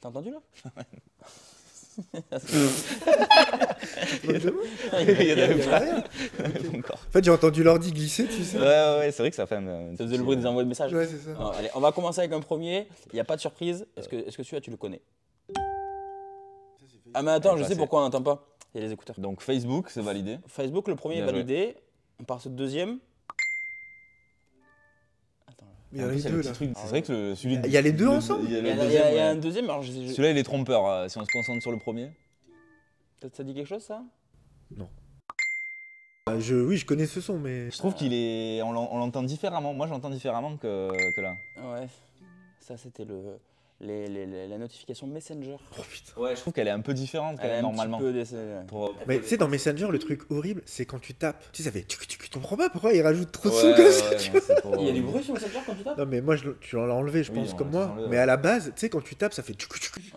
T'as entendu là? [LAUGHS] en fait, j'ai entendu l'ordi glisser, tu sais. Ouais, ouais, ouais, c'est vrai que ça fait un. un Ça faisait le bruit des envois de messages. Ouais, c'est ça. Alors, allez, on va commencer avec un premier. Il n'y a pas de surprise. Est-ce que, est-ce que celui-là, tu le connais? Ah, mais attends, je sais pourquoi on n'entend pas. Il y a les écouteurs. Donc Facebook, c'est validé. Facebook, le premier est joué. validé. On passe au deuxième. Mais il y en En a les le deux là. truc, C'est vrai que le, celui. Il y a les deux le- ensemble Il y a Il y, il y il y un deuxième. Alors, Celui-là, il est trompeur. euh, Si on se concentre sur le premier. ça, ça dit quelque chose, ça? Euh, je, oui, je connais ce son, mais. Je trouve qu'il est. On l'entend différemment. Moi, j'entends différemment que, que là. Ouais. Ça, c'était le. Les, les- les- la notification Messenger. Oh putain. Ouais, je trouve qu'elle est un peu différente quand Elle est normalement. petit peu des- Pour- Mais tu sais, dans Messenger, le truc horrible, c'est quand tu tapes. Tu sais, ça fait. Tu, tu, tu comprends pas pourquoi ils rajoutent trop de Ouais, sons comme ouais, ça, ouais, tu non, vois. c'est pour- Il y a du bruit sur Messenger quand tu tapes? Non, mais moi, je, tu l'as enlevé, je Oui, pense, comme moi. enlevé, Mais ouais. à la base, tu sais, quand tu tapes, ça fait.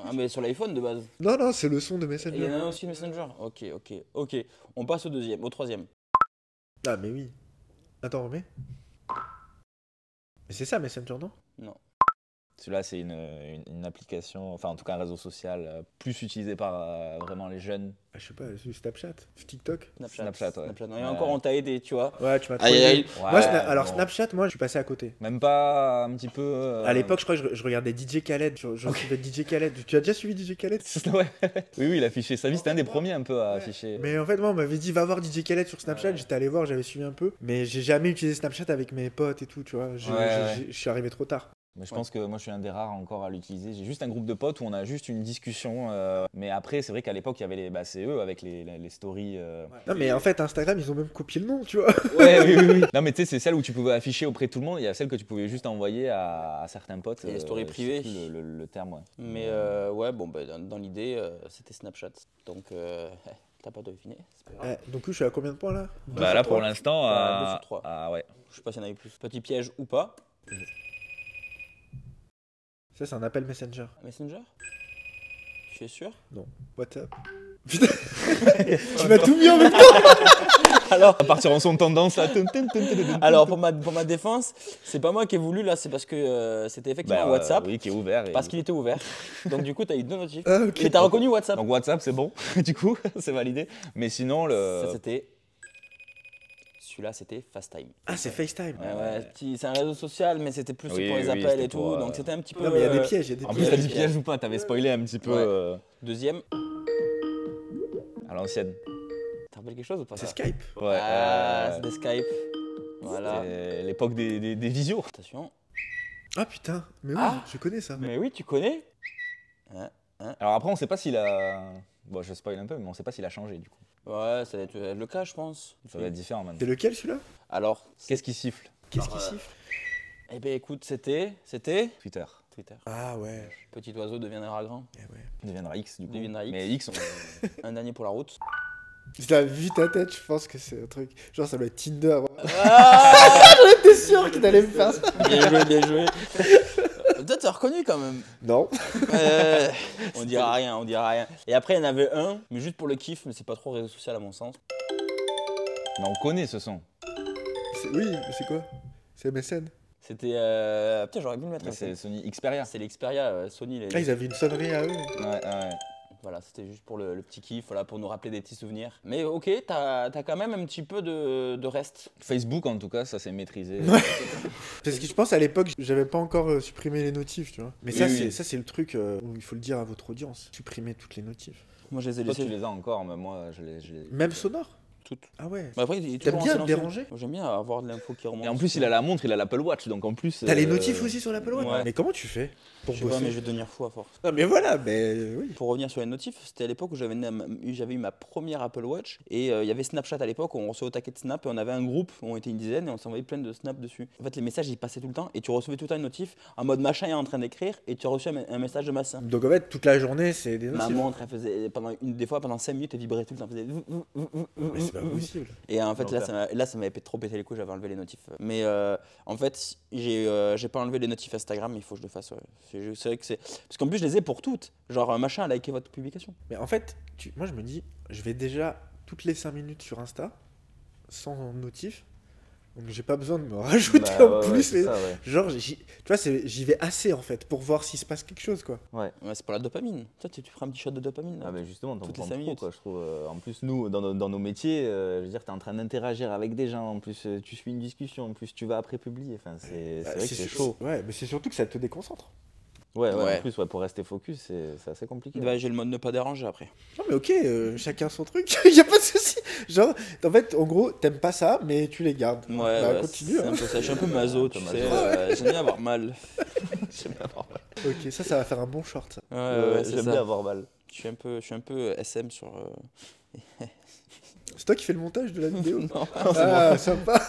Ah, mais sur l'iPhone de base. Non, non, c'est le son de Et il y Messenger. en a aussi Messenger. Ok, ok, ok. On passe au deuxième, au troisième. Ah, mais oui. Attends, remets. Mais c'est ça, Messenger, non Celui-là, c'est une, une, une application, enfin en tout cas un réseau social euh, plus utilisé par euh, vraiment les jeunes. Ah, Je sais pas, Snapchat TikTok Snapchat. Snapchat, ouais. Et Ouais. encore, on t'a aidé, tu vois. Ouais, tu m'as Aïe, aïe. Moi, Ouais, alors bon. Snapchat, moi, je suis passé à côté. Même pas un petit peu. euh, À l'époque, je crois que je, je regardais DJ Khaled. Je, je DJ Khaled. Tu as déjà suivi DJ Khaled? [LAUGHS] Ouais. Oui, oui, il affichait sa vie. C'était un des premiers un peu à Ouais. afficher. Mais en fait, moi, on m'avait dit va voir DJ Khaled sur Snapchat. Ouais. J'étais allé voir, j'avais suivi un peu. Mais j'ai jamais utilisé Snapchat avec mes potes et tout, tu vois. Je, Ouais, j'ai- ouais. j'ai- je suis arrivé trop tard. Mais je pense que moi, je suis un des rares encore à l'utiliser. J'ai juste un groupe de potes où on a juste une discussion. euh, Mais après, c'est vrai qu'à l'époque, il y avait les. Bah, c'est eux avec les, les, les stories. euh. Non, mais en fait, Instagram, ils ont même copié le nom, tu vois. [LAUGHS] Ouais, oui, oui, oui. [LAUGHS] Non, mais tu sais, c'est celle où tu pouvais afficher auprès de tout le monde. Il y a celle que tu pouvais juste envoyer à, à certains potes. Et les euh, stories privées. Le, le- le terme, ouais. Mais euh, ouais, bon, bah, dans, dans l'idée, euh, c'était Snapchat. Donc, euh, [LAUGHS] t'as pas deviné. c'est pas grave. Ouais, donc, je suis à combien de points là? Bah là, pour l'instant. Bah, deux euh, sur trois. Ah ouais. Je sais pas s'il y en avait plus. Petit piège ou pas. Ça, c'est un appel Messenger. Messenger? Tu es sûr? WhatsApp. Putain [LAUGHS] Tu m'as tout mis en même temps [LAUGHS] Alors, À partir en son tendance là. tum, tum, tum, alors pour, ma, pour ma défense, c'est pas moi qui ai voulu là, c'est parce que euh, c'était effectivement Bah, euh, WhatsApp. Oui, qui est ouvert. et- Parce qu'il était ouvert. Donc du coup, tu as eu deux notifs. Ah, ok. Et t'as reconnu WhatsApp. Donc WhatsApp, c'est bon. [LAUGHS] du coup, c'est validé. Mais sinon, le. Ça, c'était. Celui-là, c'était FaceTime. Ah, c'est FaceTime. Ouais, ouais, c'est un réseau social, mais c'était plus Oui, pour les oui, appels et tout. pour, euh, Donc c'était un petit peu. Non, mais il y a des euh, pièges, il y a des En plus, pièges. t'as dit piège ou pas T'avais spoilé un petit peu Ouais. euh, Deuxième, à l'ancienne. t'as rappelles quelque chose ou pas C'est Skype. Ouais. Ah, euh, c'était Skype. Voilà. l'époque des, des, des visios. Attention. Ah putain, mais oui, Ah. je connais ça. Mais oui, tu connais Alors après, on sait pas s'il a. Bon, je spoil un peu, mais on sait pas s'il a changé du coup. Ouais, ça va être le cas, je pense. Ça va être différent maintenant. C'est lequel celui-là? Alors, Qu'est-ce qui siffle? Qu'est-ce qui euh, siffle? Eh ben écoute, c'était. C'était. Twitter. Twitter. Ah ouais. Petit oiseau deviendra grand. eh ouais. Deviendra X du coup. Deviendra X. Mais X, on- [LAUGHS] Un dernier pour la route. T'as vu ta tête, je pense que c'est un truc. Genre, ça doit être Tinder. Ah [LAUGHS] J'étais sûr qu'il allait me faire ça. bien joué, bien joué. [LAUGHS] Toi, t'as reconnu quand même. Non. Euh, [LAUGHS] on dira rien, on dira rien. Et après, il y en avait un, mais juste pour le kiff, mais c'est pas trop réseau social à mon sens. mais on connaît ce son. C'est- Oui, mais c'est quoi? C'est MSN. C'était. Euh... Putain, j'aurais pu le mettre. C'est. Sony Xperia. C'est l'Xperia, euh, Sony. les- Ah, ils avaient une sonnerie à eux. Ouais, ouais. Voilà, c'était juste pour le, le petit kiff, voilà, pour nous rappeler des petits souvenirs. Mais ok, t'as as quand même un petit peu de, de reste. Facebook en tout cas, ça s'est maîtrisé. Parce [LAUGHS] que je pense à l'époque, j'avais pas encore euh, supprimé les notifs, tu vois. Mais Oui, ça, oui. ça, c'est le truc euh, où il faut le dire à votre audience. Supprimer toutes les notifs. Moi, je les ai Toi, tu laissés les as encore, mais moi, je les. je les- Même sonore toutes. Ah ouais. Mais après, il est T'aimes bien déranger J'aime bien avoir de l'info qui remonte. Et en plus, il a la montre, il a l'Apple Watch, donc en plus. T'as les euh, notifs aussi sur l'Apple Watch ouais. Mais comment tu fais pour Je sais pas, bosser mais je vais devenir fou à force. Non, mais voilà, mais euh, oui. Pour revenir sur les notifs, c'était à l'époque où j'avais eu, j'avais eu ma première Apple Watch et euh, il y avait Snapchat à l'époque où on recevait au taquet de Snap et on avait un groupe où on était une dizaine et on s'envoyait plein de Snap dessus. En fait, les messages ils passaient tout le temps et tu recevais tout le temps une notif en mode machin est en train d'écrire et tu as reçu un, un message de massin. Donc en fait, toute la journée, c'est des Ma notifs. montre, elle faisait pendant une des fois pendant 5 minutes, elle vibrait tout le temps. elle faisait c'est pas possible. Et en fait, là, ça là, ça m'avait trop péter les couilles, j'avais enlevé les notifs. Mais euh, en fait, j'ai euh, j'ai pas enlevé les notifs Instagram, il faut que je le fasse. ouais. C'est vrai que c'est. Parce qu'en plus, je les ai pour toutes. Genre, euh, machin, liker votre publication. Mais en fait, tu- moi je me dis, je vais déjà toutes les 5 minutes sur Insta, sans notif. Donc j'ai pas besoin de me [LAUGHS] rajouter bah, en ouais, plus. ça, ouais. Genre, j'y- tu vois, c'est- j'y vais assez en fait pour voir s'il se passe quelque chose quoi. Ouais. Ouais, c'est pour la dopamine. Toi, tu, tu feras un petit shot de dopamine. là. Ah bah justement, t'en Toutes les prends trop, quoi, je trouve. Euh, En plus, nous, dans nos, dans nos métiers, euh, je veux dire, t'es en train d'interagir avec des gens, en plus, euh, tu suis une discussion, en plus, tu vas après publier. Enfin, c'est c'est Bah, vrai que c'est chaud. Ouais, mais c'est surtout que ça te déconcentre. Ouais, ouais, Ouais. en plus, ouais, pour rester focus, c'est assez compliqué. Bah, j'ai le mode ne pas déranger après. Non mais ok, euh, chacun son truc, [LAUGHS] y a pas de souci. Genre, en fait, en gros, t'aimes pas ça, mais tu les gardes. Ouais, bah, ouais, continue. c'est hein. un peu ça. Je suis un peu maso, tu sais. euh, J'aime bien avoir mal. [LAUGHS] J'aime bien avoir mal. Ok, ça, ça va faire un bon short. Ça. Ouais, Ouais, ouais, J'aime bien avoir mal. Je suis un peu, je suis un peu SM sur. euh, [LAUGHS] C'est toi qui fais le montage de la vidéo. [LAUGHS] Non. ah, sympa.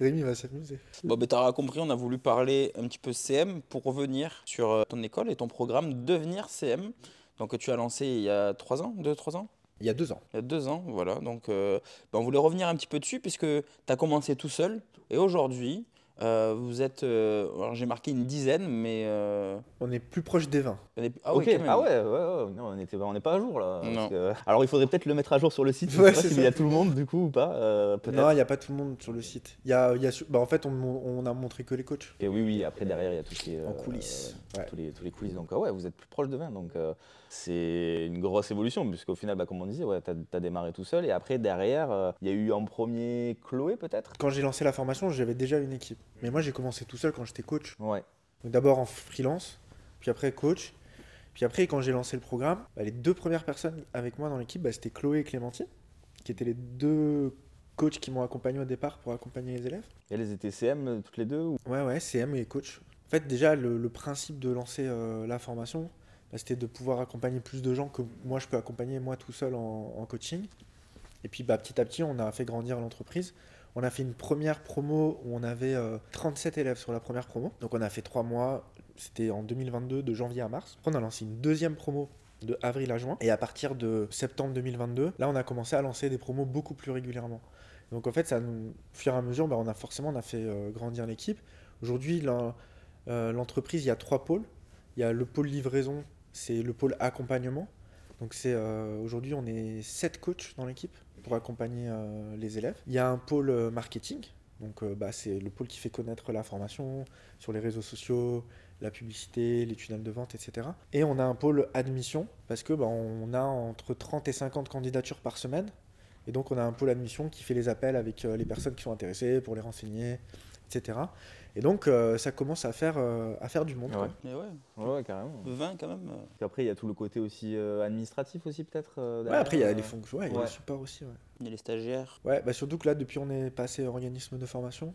Rémi va s'amuser. Bon, ben, t'auras compris, on a voulu parler un petit peu CM pour revenir sur euh, ton école et ton programme Devenir CM. Donc, que tu as lancé il y a 3 ans, 2-3 ans? Il y a deux ans. Il y a 2 ans, voilà. Donc, euh, ben, on voulait revenir un petit peu dessus puisque tu as commencé tout seul. Et aujourd'hui, euh, vous êtes. euh, alors, j'ai marqué une dizaine, mais. euh, On est plus proche des 20. on est- ah, oui, ah ouais, ouais, ouais, non, on n'était on n'est pas à jour là. parce que- Alors il faudrait peut-être le mettre à jour sur le site. Je Ouais, sais pas c'est s'il ça. y a tout le monde du coup ou pas. euh. Non, il n'y a pas tout le monde sur le site. Il y a, y a bah, en fait, on, on a montré que les coachs. Et oui, oui, après derrière il y a tout ce qui est. En euh, coulisses. Ouais. tous, les, tous les coulisses. Donc, ouais, vous êtes plus proche de 20. Donc, euh, c'est une grosse évolution, puisqu'au final, bah, comme on disait, ouais, tu as, démarré tout seul. Et après, derrière, euh, il y a eu en premier Chloé, peut-être? Quand j'ai lancé la formation, j'avais déjà une équipe. Mais moi, j'ai commencé tout seul quand j'étais coach. Ouais. Donc d'abord en freelance, puis après coach. Puis après, quand j'ai lancé le programme, bah, les deux premières personnes avec moi dans l'équipe, bah, c'était Chloé et Clémentine, qui étaient les deux coachs qui m'ont accompagné au départ pour accompagner les élèves. Et elles étaient CM euh, toutes les deux ou... Ouais, ouais, CM et coach. En fait, déjà, le, le principe de lancer euh, la formation, bah, c'était de pouvoir accompagner plus de gens que moi, je peux accompagner moi tout seul en, en coaching. Et puis, bah, petit à petit, on a fait grandir l'entreprise. On a fait une première promo où on avait euh, 37 élèves sur la première promo. Donc, on a fait trois mois. C'était en 2022, de janvier à mars. On a lancé une deuxième promo de avril à juin. Et à partir de septembre 2022, là, on a commencé à lancer des promos beaucoup plus régulièrement. Donc, en fait, ça, nous, au fur et à mesure, bah, on a forcément on a fait euh, grandir l'équipe. Aujourd'hui, euh, l'entreprise, il y a trois pôles. Il y a le pôle livraison, c'est le pôle accompagnement. Donc c'est euh, aujourd'hui on est sept coachs dans l'équipe. Pour accompagner euh, les élèves. Il y a un pôle euh, marketing, donc euh, bah, c'est le pôle qui fait connaître la formation sur les réseaux sociaux, la publicité, les tunnels de vente, etc. Et on a un pôle admission, parce que bah, on a entre 30 et 50 candidatures par semaine. Et donc on a un pôle admission qui fait les appels avec les personnes qui sont intéressées pour les renseigner, etc. Et donc euh, ça commence à faire, euh, à faire du monde. quoi. Ouais. Mais ouais, Ouais, ouais, carrément. 20 quand même. euh. Puis après, il y a tout le côté aussi euh, administratif aussi, peut-être euh, Ouais, après il y a les fonctions, ouais, il y a le support aussi. Ouais. Il y a les stagiaires. Ouais, bah surtout que là, depuis on est passé organisme de formation,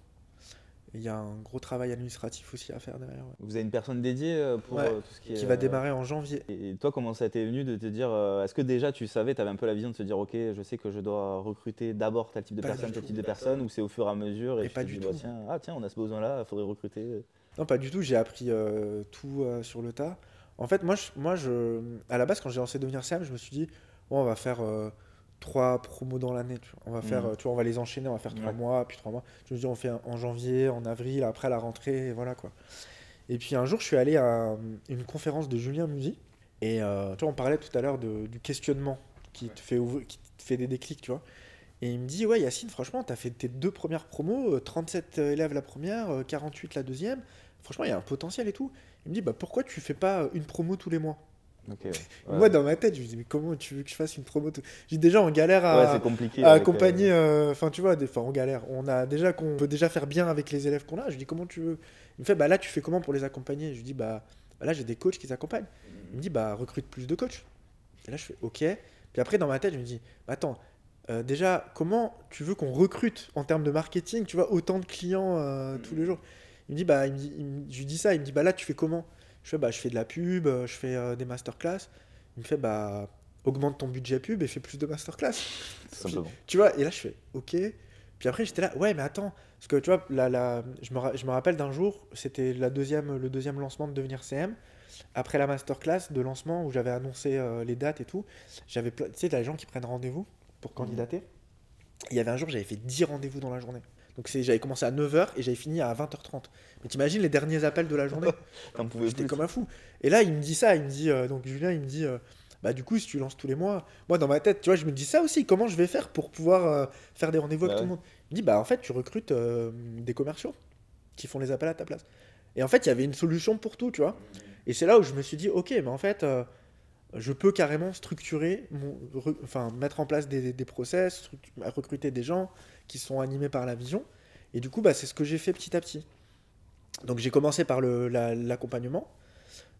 il y a un gros travail administratif aussi à faire derrière, ouais. Vous avez une personne dédiée euh, pour Ouais, euh, tout ce qui est. qui va euh, démarrer en janvier. Et toi, comment ça t'est venu de te dire, est-ce que déjà tu savais, tu avais un peu la vision de se dire, ok, je sais que je dois recruter d'abord tel type de Pas personne, tel type de personne, ou c'est au fur et à mesure et, Et pas du dis, bah, tout. tiens, ah tiens, on a ce besoin-là, il faudrait recruter. Non, pas du tout, j'ai appris euh, tout euh, sur le tas. En fait, moi, je, moi je, à la base, quand j'ai lancé Devenir CM, je me suis dit, bon, on va faire euh, trois promos dans l'année. On va faire, Mhm. euh, tu vois, on va les enchaîner, on va faire trois Ouais. mois, puis trois mois. Je me dis, on fait en janvier, en avril, après la rentrée, et voilà quoi. Et puis un jour, je suis allé à euh, une conférence de Julien Musy, et euh, tu vois, on parlait tout à l'heure du questionnement qui te, fait ouvrir- qui te fait des déclics, tu vois. Et il me dit, ouais, Yacine, franchement, tu as fait tes deux premières promos, euh, 37 élèves la première, euh, 48 la deuxième. Franchement, il y a un potentiel et tout. Il me dit, bah, pourquoi tu fais pas une promo tous les mois? Ok. ouais. Moi, dans ma tête, je me dis, mais comment tu veux que je fasse une promo J'ai déjà en galère à, Ouais, accompagner. euh, Enfin, tu vois, des fois, en galère. On a déjà qu'on peut déjà faire bien avec les élèves qu'on a. Je lui dis, comment tu veux? Il me fait, bah là, tu fais comment pour les accompagner? Je lui dis, bah, bah, là, j'ai des coachs qui s'accompagnent. Il me dit, bah, recrute plus de coachs. Et là, je fais, ok. Puis après, dans ma tête, je me dis, bah, attends, euh, déjà, comment tu veux qu'on recrute en termes de marketing, tu vois, autant de clients euh, tous les jours? Il me dit, bah, il me dit, il me- je lui dis ça, il me dit, bah là, tu fais comment? Je fais, bah, je fais de la pub, euh, je fais euh, des masterclass. Il me fait, bah, augmente ton budget pub et fais plus de masterclass. Tu vois, et là, je fais, ok. Puis après, j'étais là, ouais, mais attends, parce que tu vois, la, la, je, me, je me rappelle d'un jour, c'était la deuxième, le deuxième lancement de Devenir CM. Après la masterclass de lancement où j'avais annoncé euh, les dates et tout, j'avais, tu sais, les gens qui prennent rendez-vous pour candidater. Il y avait un jour, j'avais fait 10 rendez-vous dans la journée. Donc j'avais commencé à 9h et j'avais fini à 20h30. Mais t'imagines les derniers appels de la journée [LAUGHS] J'étais comme un fou. Et là, il me dit ça, il me dit, euh, donc Julien, il me dit, euh, bah du coup, si tu lances tous les mois, moi dans ma tête, tu vois, je me dis ça aussi, comment je vais faire pour pouvoir euh, faire des rendez-vous avec Bah tout le monde? Il me dit, bah en fait, tu recrutes des commerciaux qui font les appels à ta place. Et en fait, il y avait une solution pour tout, tu vois. Et c'est là où je me suis dit, ok, mais en fait, je peux carrément structurer, mon, enfin, mettre en place des, des process, recruter des gens qui sont animés par la vision. Et du coup, bah, c'est ce que j'ai fait petit à petit. Donc j'ai commencé par la- l'accompagnement.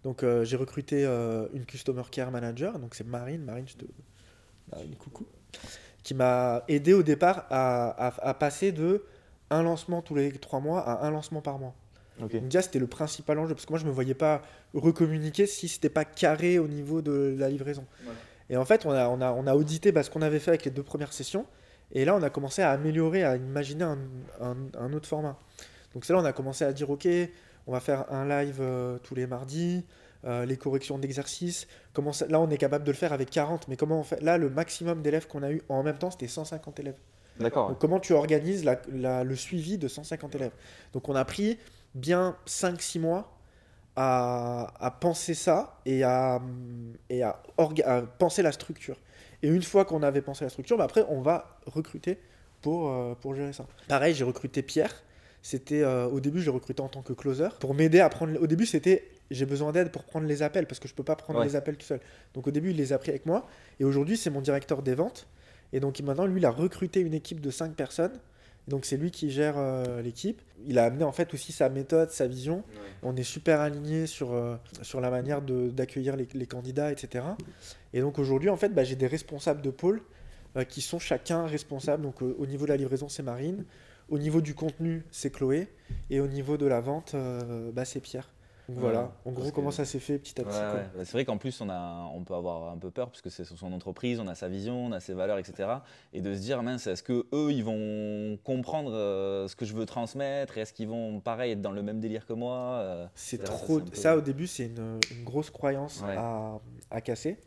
Donc euh, j'ai recruté euh, une Customer Care Manager, donc c'est Marine, Marine, je te... Marine, coucou, qui m'a aidé au départ à, à- à passer de un lancement tous les trois mois à un lancement par mois. Ok. Donc déjà c'était le principal enjeu, parce que moi je me voyais pas recommuniquer si c'était pas carré au niveau de la livraison. Et en fait on a, on a, on a audité bah, ce qu'on avait fait avec les deux premières sessions, et là on a commencé à améliorer, à imaginer un, un- un autre format. Donc c'est là on a commencé à dire ok, on va faire un live euh, tous les mardis, euh, les corrections ça- là on est capable de le faire avec 40, mais comment on fait Là le maximum d'élèves qu'on a eu en même temps c'était 150 élèves. D'accord. Comment tu organises la- la- le suivi de 150 élèves? Donc, on a pris bien 5-6 mois à, à penser ça et à, et à, orga- à penser la structure. Et une fois qu'on avait pensé la structure, bah après, on va recruter pour, euh, pour gérer ça. Pareil, j'ai recruté Pierre. C'était euh, au début, je l'ai recruté en tant que closer pour m'aider à prendre. Au début, c'était j'ai besoin d'aide pour prendre les appels parce que je peux pas prendre Ouais. les appels tout seul. Donc au début, il les a pris avec moi. Et aujourd'hui, c'est mon directeur des ventes. Et donc maintenant, lui, il a recruté une équipe de 5 personnes. Donc c'est lui qui gère euh, l'équipe. Il a amené en fait aussi sa méthode, sa vision. On est super alignés sur, euh, sur la manière d'accueillir les, les candidats, etc. Et donc aujourd'hui, en fait, bah, j'ai des responsables de pôle euh, qui sont chacun responsables. Donc au niveau de la livraison, c'est Marine. Au niveau du contenu, c'est Chloé. Et au niveau de la vente, bah, c'est Pierre. Voilà, en gros, que- comment ça s'est fait petit à petit. ouais. Bah, c'est vrai qu'en plus, on, a, on peut avoir un peu peur parce que c'est son entreprise, on a sa vision, on a ses valeurs, etc. Et de se dire, mince, est-ce que eux, ils vont comprendre euh, ce que je veux transmettre Est-ce qu'ils vont, pareil, être dans le même délire que moi Euh, C'est ça, trop. peu- Ça, au début, c'est une, une grosse croyance Ouais. à, à casser.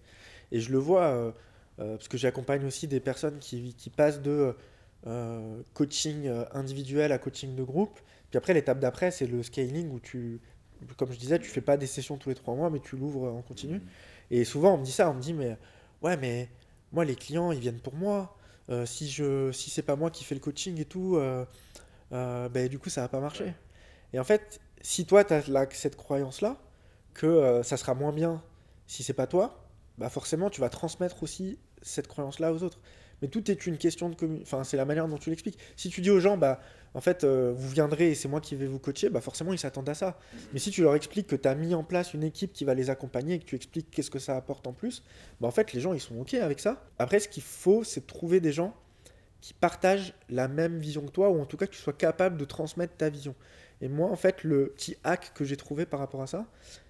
Et je le vois, euh, parce que j'accompagne aussi des personnes qui, qui passent de coaching individuel à coaching de groupe. Puis après, l'étape d'après, c'est le scaling où tu, comme je disais, tu fais pas des sessions tous les trois mois, mais tu l'ouvres en continu. Et souvent, on me dit ça, on me dit, mais ouais, mais moi, les clients, ils viennent pour moi. euh, si je si c'est pas moi qui fais le coaching et tout, euh, euh, ben, du coup ça va pas marcher. Et en fait, si toi tu as cette croyance-là, que ça sera moins bien si c'est pas toi, bah forcément tu vas transmettre aussi cette croyance-là aux autres. Mais tout est une question de commun... Enfin, c'est la manière dont tu l'expliques. Si tu dis aux gens, bah, en fait, euh, vous viendrez et c'est moi qui vais vous coacher, bah forcément ils s'attendent à ça. Mais si tu leur expliques que tu as mis en place une équipe qui va les accompagner et que tu expliques qu'est-ce que ça apporte en plus, bah en fait les gens ils sont ok avec ça. Après, ce qu'il faut, c'est trouver des gens qui partagent la même vision que toi ou en tout cas que tu sois capable de transmettre ta vision. Et moi, en fait, le petit hack que j'ai trouvé par rapport à ça,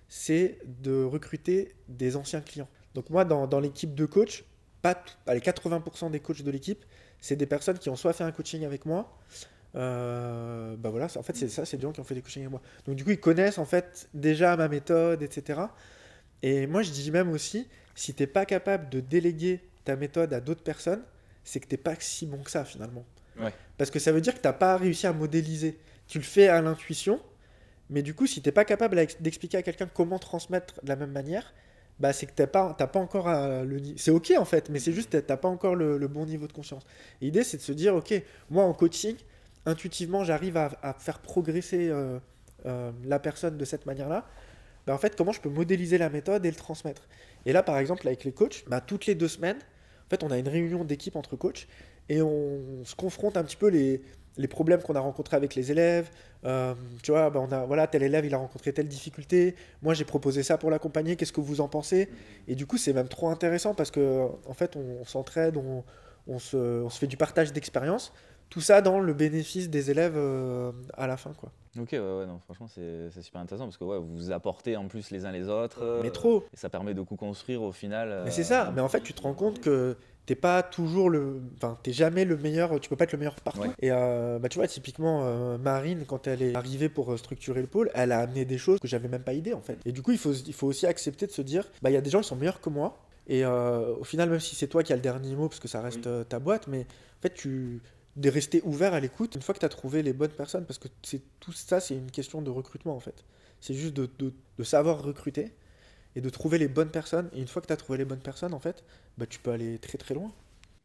c'est de recruter des anciens clients. Donc moi, dans l'équipe de coach, pas allez, 80% des coachs de l'équipe, c'est des personnes qui ont soit fait un coaching avec moi, euh, bah voilà, en fait c'est ça, c'est des gens qui ont fait des coachings avec moi. Donc du coup, ils connaissent en fait déjà ma méthode, etc. Et moi, je dis même aussi, si t'es pas capable de déléguer ta méthode à d'autres personnes, c'est que t'es pas si bon que ça finalement. Ouais. Parce que ça veut dire que t'as pas réussi à modéliser. Tu le fais à l'intuition, mais du coup, si t'es pas capable d'expliquer à quelqu'un comment transmettre de la même manière, bah c'est que t'as pas, t'as pas encore euh, le. C'est ok en fait, mais c'est juste t'as pas encore le, bon niveau de conscience. L'idée, c'est de se dire, ok, moi en coaching, intuitivement, j'arrive à, à faire progresser euh, euh, la personne de cette manière-là. Bah, en fait, comment je peux modéliser la méthode et le transmettre? Et là, par exemple, avec les coachs, bah, toutes les deux semaines, en fait, on a une réunion d'équipe entre coachs et on se confronte un petit peu les, les problèmes qu'on a rencontrés avec les élèves. Euh, tu vois, bah, on a, voilà, tel élève, il a rencontré telle difficulté. Moi, j'ai proposé ça pour l'accompagner. Qu'est-ce que vous en pensez? Et du coup, c'est même trop intéressant parce que, en fait, on, on s'entraide, on, on se, on se fait du partage d'expérience. Tout ça dans le bénéfice des élèves euh, à la fin, quoi. Ok, ouais, ouais, non, franchement, c'est c'est super intéressant parce que ouais, vous apportez en plus les uns les autres. euh, Mais trop. Et ça permet de co-construire au final. Mais c'est euh, ça. Mais en fait, tu te rends compte que t'es pas toujours le, enfin, t'es jamais le meilleur. Tu peux pas être le meilleur partout. Ouais. Et euh, bah, tu vois, typiquement, euh, Marine, quand elle est arrivée pour euh, structurer le pôle, elle a amené des choses que j'avais même pas idée en fait. Et du coup, il faut, il faut aussi accepter de se dire, bah, il y a des gens qui sont meilleurs que moi. Et euh, au final, même si c'est toi qui as le dernier mot, parce que ça reste ta boîte, mais en fait, tu de rester ouvert à l'écoute une fois que tu as trouvé les bonnes personnes, parce que c'est tout ça, c'est une question de recrutement en fait. C'est juste de, de- de savoir recruter et de trouver les bonnes personnes. Et une fois que tu as trouvé les bonnes personnes, en fait, bah, tu peux aller très très loin.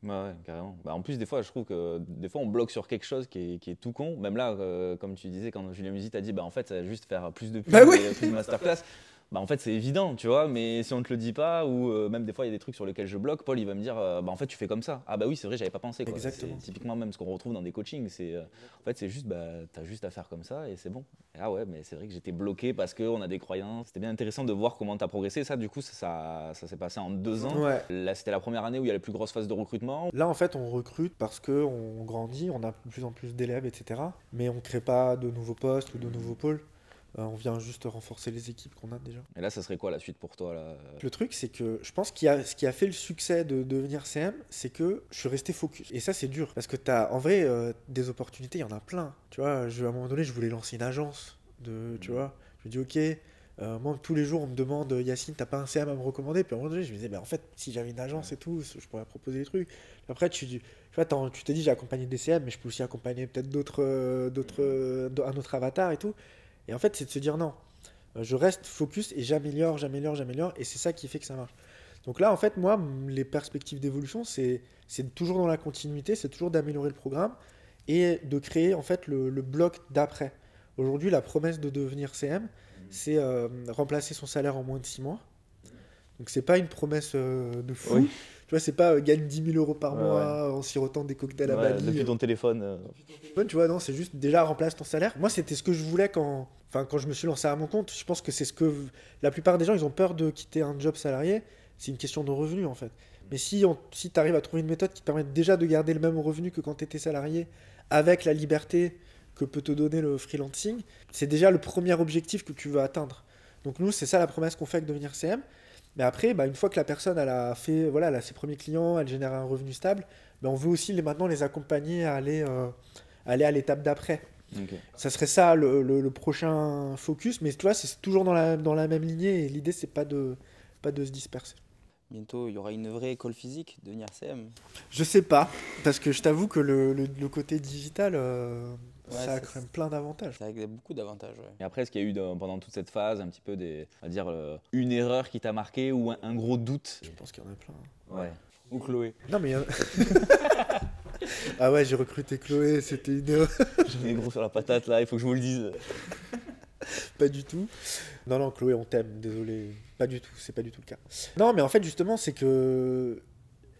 Ouais, ouais, carrément. Bah, en plus, des fois, je trouve que des fois, on bloque sur quelque chose qui est, qui est tout con. Même là, euh, comme tu disais, quand Julien Musi t'a dit, bah, en fait, ça va juste faire plus de pubs Bah oui. et plus de masterclass. [LAUGHS] Bah, en fait, c'est évident, tu vois, mais si on te le dit pas, ou euh, même des fois, il y a des trucs sur lesquels je bloque, Paul, il va me dire, euh, bah, en fait, tu fais comme ça. Ah, bah oui, c'est vrai, j'avais pas pensé. Quoi. Exactement. Typiquement même ce qu'on retrouve dans des coachings. C'est, euh, en fait, c'est juste, bah, t'as juste à faire comme ça et c'est bon. Et ah ouais, mais c'est vrai que j'étais bloqué parce qu'on a des croyances. C'était bien intéressant de voir comment t'as progressé. Ça, du coup, ça, ça, ça s'est passé en deux ans. Ouais. Là, c'était la première année où il y a la plus grosse phase de recrutement. Là, en fait, on recrute parce que on grandit, on a de plus en plus d'élèves, etc. Mais on crée pas de nouveaux postes ou de nouveaux pôles. Euh, on vient juste renforcer les équipes qu'on a déjà. Et là, ça serait quoi la suite pour toi là Le truc, c'est que je pense qu'il y a, ce qui a fait le succès de devenir CM, c'est que je suis resté focus. Et ça, c'est dur. Parce que t'as, en vrai, euh, des opportunités, il y en a plein. Tu vois, je, à un moment donné, je voulais lancer une agence. De, tu vois, je me dis, ok, euh, moi, tous les jours, on me demande, Yacine, t'as pas un CM à me recommander Puis à un moment donné, je me disais, bah, en fait, si j'avais une agence et tout, je pourrais proposer des trucs. Après, tu, tu vois, tu t'es dit, j'ai accompagné des CM, mais je peux aussi accompagner peut-être d'autres, euh, d'autres, euh, un autre avatar et tout. Et en fait, c'est de se dire, non, euh, je reste focus et j'améliore, j'améliore, j'améliore, et c'est ça qui fait que ça marche. Donc là, en fait, moi, les perspectives d'évolution, c'est toujours dans la continuité, c'est toujours d'améliorer le programme et de créer en fait le, le bloc d'après. Aujourd'hui, la promesse de devenir CM, c'est euh, remplacer son salaire en moins de 6 mois. Donc c'est pas une promesse euh, de fou. Oui. Tu vois, c'est pas euh, gagne 10 000 euros par Ouais, mois en sirotant des cocktails à Ouais, Bali. Depuis ton téléphone. euh, tu vois, non, c'est juste déjà remplace ton salaire. Moi, c'était ce que je voulais quand, enfin, quand je me suis lancé à mon compte. Je pense que c'est ce que la plupart des gens, ils ont peur de quitter un job salarié. C'est une question de revenu, en fait. Mais si, on, si tu arrives à trouver une méthode qui te permet déjà de garder le même revenu que quand tu étais salarié, avec la liberté que peut te donner le freelancing, c'est déjà le premier objectif que tu veux atteindre. Donc nous, c'est ça la promesse qu'on fait avec devenir CM. Mais après, bah, une fois que la personne elle a fait, voilà, elle a ses premiers clients, elle génère un revenu stable, bah, on veut aussi les, maintenant les accompagner à aller, euh, aller à l'étape d'après. ok. Ça serait ça le, le- le prochain focus, mais tu vois, c'est toujours dans la, dans la même lignée et l'idée, c'est pas de, pas de se disperser. Bientôt, il y aura une vraie école physique, devenir CM. Je sais pas, parce que je t'avoue que le, le- le côté digital, euh, Ouais, ça a ça, quand même plein d'avantages. C'est avec beaucoup d'avantages. ouais. Et après, est-ce qu'il y a eu dans- pendant toute cette phase un petit peu des, on va dire, euh, une erreur qui t'a marqué ou un, un gros doute? Je pense qu'il y en a plein. Ouais. Ou Chloé. Non, mais. euh, [LAUGHS] ah ouais, j'ai recruté Chloé, c'était une erreur. J'en ai gros sur la patate là, il faut que je vous le dise. [LAUGHS] Pas du tout. Non, non, Chloé, on t'aime, désolé. Pas du tout, c'est pas du tout le cas. Non, mais en fait, justement, c'est que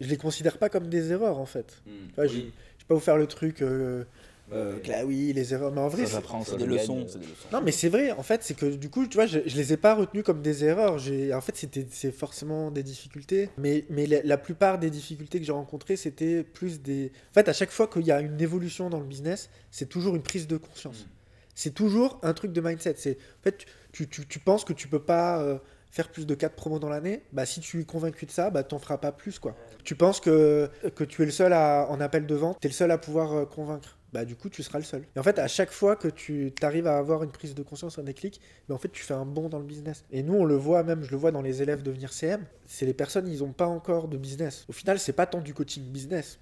je les considère pas comme des erreurs, en fait. Ouais, j'ai- Je vais pas vous faire le truc. Euh, euh, que là, oui, les erreurs. Mais en vrai, Ça c'est- s'apprend, ça C'est des le leçons. gagne. c'est des leçons. Non, mais c'est vrai, en fait, c'est que du coup, tu vois, je, je les ai pas retenus comme des erreurs. J'ai, en fait, c'était, c'est forcément des difficultés. Mais, mais la, la plupart des difficultés que j'ai rencontrées, c'était plus des. En fait, à chaque fois qu'il y a une évolution dans le business, c'est toujours une prise de conscience. C'est toujours un truc de mindset. C'est, en fait, tu, tu, tu penses que tu peux pas euh, faire plus de 4 promos dans l'année. Bah, si tu es convaincu de ça, bah, t'en feras pas plus, quoi. Tu penses que, que tu es le seul à, en appel de vente, tu es le seul à pouvoir euh, convaincre. Bah, du coup, tu seras le seul. Et en fait, à chaque fois que tu arrives à avoir une prise de conscience, un déclic, bah, en fait, tu fais un bond dans le business. Et nous, on le voit même, je le vois dans les élèves devenir CM, c'est les personnes, ils n'ont pas encore de business. Au final, c'est pas tant du coaching business.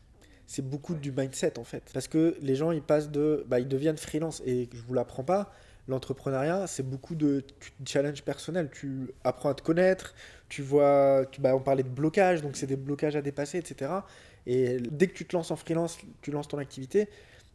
C'est beaucoup du mindset en fait. Parce que les gens ils passent de. Bah, ils deviennent freelance. Et je vous l'apprends pas, l'entrepreneuriat c'est beaucoup de tu- challenge personnel. Tu apprends à te connaître, tu vois. Tu, bah, on parlait de blocage, donc c'est des blocages à dépasser, etc. Et dès que tu te lances en freelance, tu lances ton activité.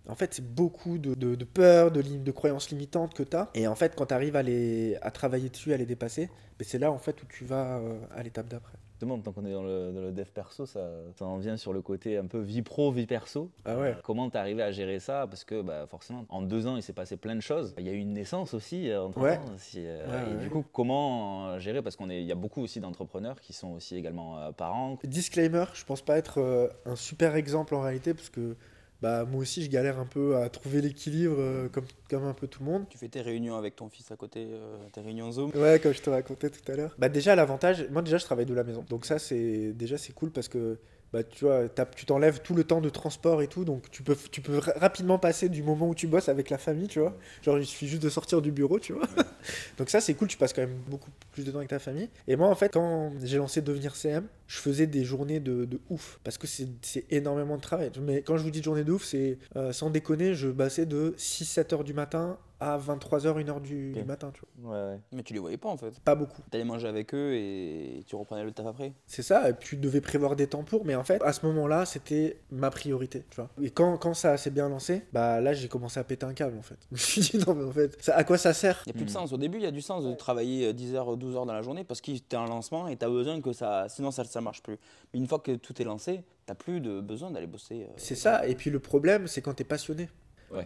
En fait, c'est beaucoup de, de, de peur, de, croyances limitantes que tu as. Et en fait, quand tu arrives à, les, à travailler dessus, à les dépasser, ben, c'est là en fait où tu vas euh, à l'étape d'après. Justement, tant qu'on est dans le, dans le dev perso, ça, ça en vient sur le côté un peu vie pro, vie perso. Ah ouais. Comment t'es arrivé à gérer ça? Parce que bah, forcément, en deux ans, il s'est passé plein de choses. Il y a eu une naissance aussi euh, entre Ouais. temps. Euh, Ouais, et ouais. du coup, comment euh, gérer? Parce qu'il y a beaucoup aussi d'entrepreneurs qui sont aussi également euh, parents. Disclaimer, je pense pas être euh, un super exemple en réalité parce que bah, moi aussi je galère un peu à trouver l'équilibre euh, comme, comme un peu tout le monde. Tu fais tes réunions avec ton fils à côté, euh, tes réunions Zoom. Ouais, comme je te racontais tout à l'heure. Bah déjà l'avantage, moi déjà je travaille de la maison. Donc ça c'est déjà c'est cool parce que bah tu vois, tu t'enlèves tout le temps de transport et tout, donc tu peux tu peux ra- rapidement passer du moment où tu bosses avec la famille, tu vois. Genre il suffit juste de sortir du bureau, tu vois. [LAUGHS] donc ça c'est cool, tu passes quand même beaucoup plus de temps avec ta famille. Et moi en fait quand j'ai lancé devenir CM, je faisais des journées de, de ouf parce que c'est énormément de travail. Mais quand je vous dis journée de ouf, c'est euh, sans déconner, je passais de 6-7 heures du matin à 23h, 1h du, du matin, tu vois. Ouais, ouais. Mais tu les voyais pas en fait. Pas beaucoup. T'allais manger avec eux et tu reprenais le taf après. C'est ça, et puis tu devais prévoir des temps pour, mais en fait, à ce moment-là, c'était ma priorité, tu vois. Et quand, quand ça s'est bien lancé, bah là, j'ai commencé à péter un câble, en fait. [LAUGHS] Je me suis dit, non, mais en fait, ça, à quoi ça sert? Il n'y a plus de Hmm. sens. Au début, il y a du sens de travailler euh, 10 heures, 12 heures dans la journée parce que t'es un lancement et t'as besoin que ça. Sinon, ça ne marche plus. Mais une fois que tout est lancé, t'as plus de besoin d'aller bosser. euh, C'est ça, et puis le problème, c'est quand t'es passionné.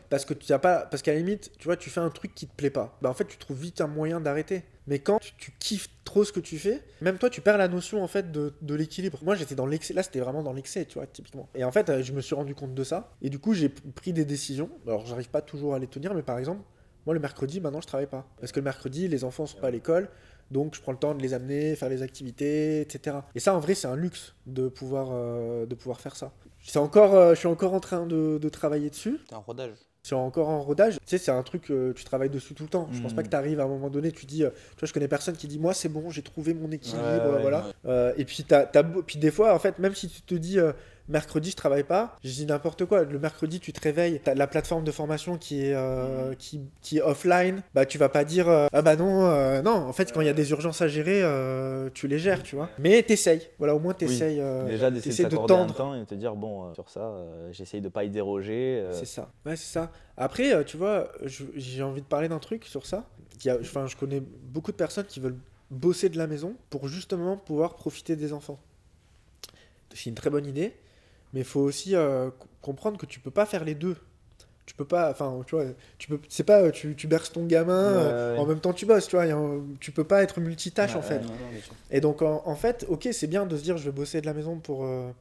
Parce que tu as pas, parce qu'à la limite, tu vois, tu fais un truc qui te plaît pas. Bah en fait, tu trouves vite un moyen d'arrêter. Mais quand tu, kiffes trop ce que tu fais, même toi, tu perds la notion en fait de, l'équilibre. Moi, j'étais dans l'excès. Là, c'était vraiment dans l'excès, tu vois, typiquement. Et en fait, euh, je me suis rendu compte de ça. Et du coup, j'ai pris des décisions. Alors, j'arrive pas toujours à les tenir, mais par exemple, moi, le mercredi, maintenant, je travaille pas. Parce que le mercredi, les enfants sont pas à l'école. Donc, je prends le temps de les amener, faire les activités, etc. Et ça, en vrai, c'est un luxe de pouvoir, euh, de pouvoir faire ça. C'est encore, euh, je suis encore en train de, de travailler dessus. T'es en rodage. C'est encore en rodage. Tu sais, c'est un truc, euh, tu travailles dessus tout le temps. Je pense pas que tu arrives à un moment donné, tu dis, euh, tu vois, je connais personne qui dit, moi, c'est bon, j'ai trouvé mon équilibre, Ouais, ouais, voilà. Euh, et puis, t'as, t'as beau- puis des fois, en fait, même si tu te dis, euh, mercredi, je travaille pas, je dis n'importe quoi. Le mercredi, tu te réveilles, t'as la plateforme de formation qui est, euh, qui, qui est offline, bah, tu vas pas dire, euh, ah bah non, euh, non, en fait, quand il y a des urgences à gérer, tu les gères, tu vois. Mais t'essayes, voilà, au moins t'essayes. euh, Déjà d'essayer de de un tendre. temps et de te dire bon sur ça, j'essaye de pas y déroger. C'est ça. Ouais, c'est ça. Après, tu vois, j'ai envie de parler d'un truc sur ça. Enfin, je connais beaucoup de personnes qui veulent bosser de la maison pour justement pouvoir profiter des enfants. C'est une très bonne idée, mais il faut aussi euh, comprendre que tu peux pas faire les deux. Tu peux pas, enfin, tu vois, tu peux, c'est pas, euh, tu, tu berces ton gamin, euh, Ouais, en même temps tu bosses, tu vois, un- tu peux pas être multitâche en fait. Non, non. Et donc, en, en fait, ok, c'est bien de se dire je vais bosser de la maison pour, euh,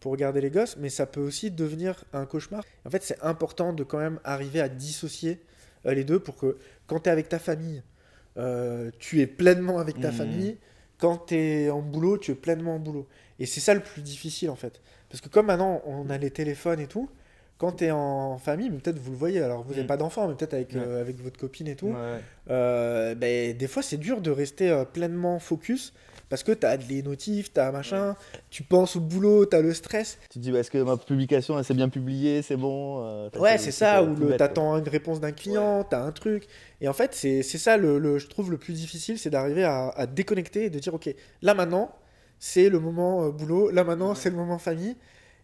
pour regarder les gosses, mais ça peut aussi devenir un cauchemar. En fait, c'est important de quand même arriver à dissocier les deux pour que quand tu es avec ta famille, tu es pleinement avec ta Mhm. famille. Quand tu es en boulot, tu es pleinement en boulot. Et c'est ça le plus difficile en fait. Parce que comme maintenant on a les téléphones et tout, quand tu es en famille, peut-être vous le voyez, alors vous n'avez Mhm. pas d'enfants, mais peut-être avec, Ouais. euh, avec votre copine et tout, Ouais. euh, ben, des fois c'est dur de rester euh, pleinement focus parce que tu as les notifs, tu as machin, tu penses au boulot, tu as le stress. Tu te dis est-ce que ma publication elle s'est bien publiée, c'est bon euh, Ouais, c'est ça, t'as ou bête, t'attends une réponse d'un client, t'as un truc. Et en fait, c'est c'est ça, le, le- je trouve le plus difficile, c'est d'arriver à, à déconnecter et de dire, ok, là maintenant, c'est le moment euh, boulot, là maintenant c'est le moment famille,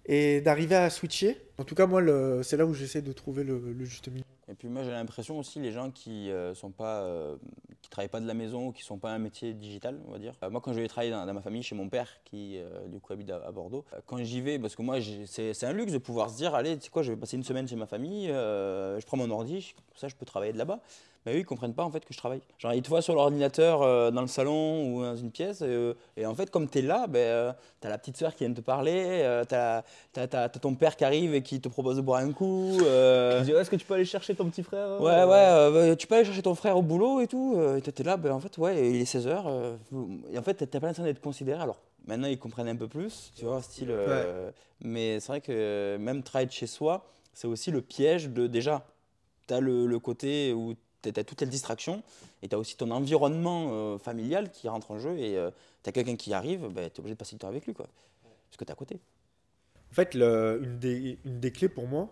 et d'arriver à switcher. En tout cas, moi, c'est là où j'essaie de trouver le, juste milieu. Et puis moi j'ai l'impression aussi les gens qui euh, euh, travaillent pas de la maison ou qui sont pas un métier digital on va dire. Euh, moi quand je vais travailler dans, ma famille chez mon père qui euh, du coup habite à, à Bordeaux, quand j'y vais parce que moi c'est un luxe de pouvoir se dire allez tu sais quoi je vais passer une semaine chez ma famille, je prends mon ordi, comme ça je peux travailler de là-bas. Mais eux ils comprennent pas en fait que je travaille. Genre ils te voient sur l'ordinateur euh, dans le salon ou dans une pièce euh, et en fait comme tu es là, ben, euh, t'as la petite soeur qui vient te parler, euh, t'as- t'as- t'as ton père qui arrive et qui te propose de boire un coup. euh, Tu est-ce que tu peux aller chercher ton petit frère Ouais, euh, ouais, euh, bah, tu peux aller chercher ton frère au boulot et tout. euh, et t'étais là, ben, en fait, ouais, il est 16h. et en fait, t'as pas l'impression d'être considéré. Alors, maintenant, ils comprennent un peu plus, tu vois, style. euh, Mais c'est vrai que euh, même travailler de chez soi, c'est aussi le piège de. Déjà, t'as le, le côté où t'as t'as toutes les distractions et t'as aussi ton environnement euh, familial qui rentre en jeu et euh, t'as quelqu'un qui arrive, ben, t'es obligé de passer du temps avec lui, quoi. Parce que t'es à côté. En fait, le- une, des, une des clés pour moi,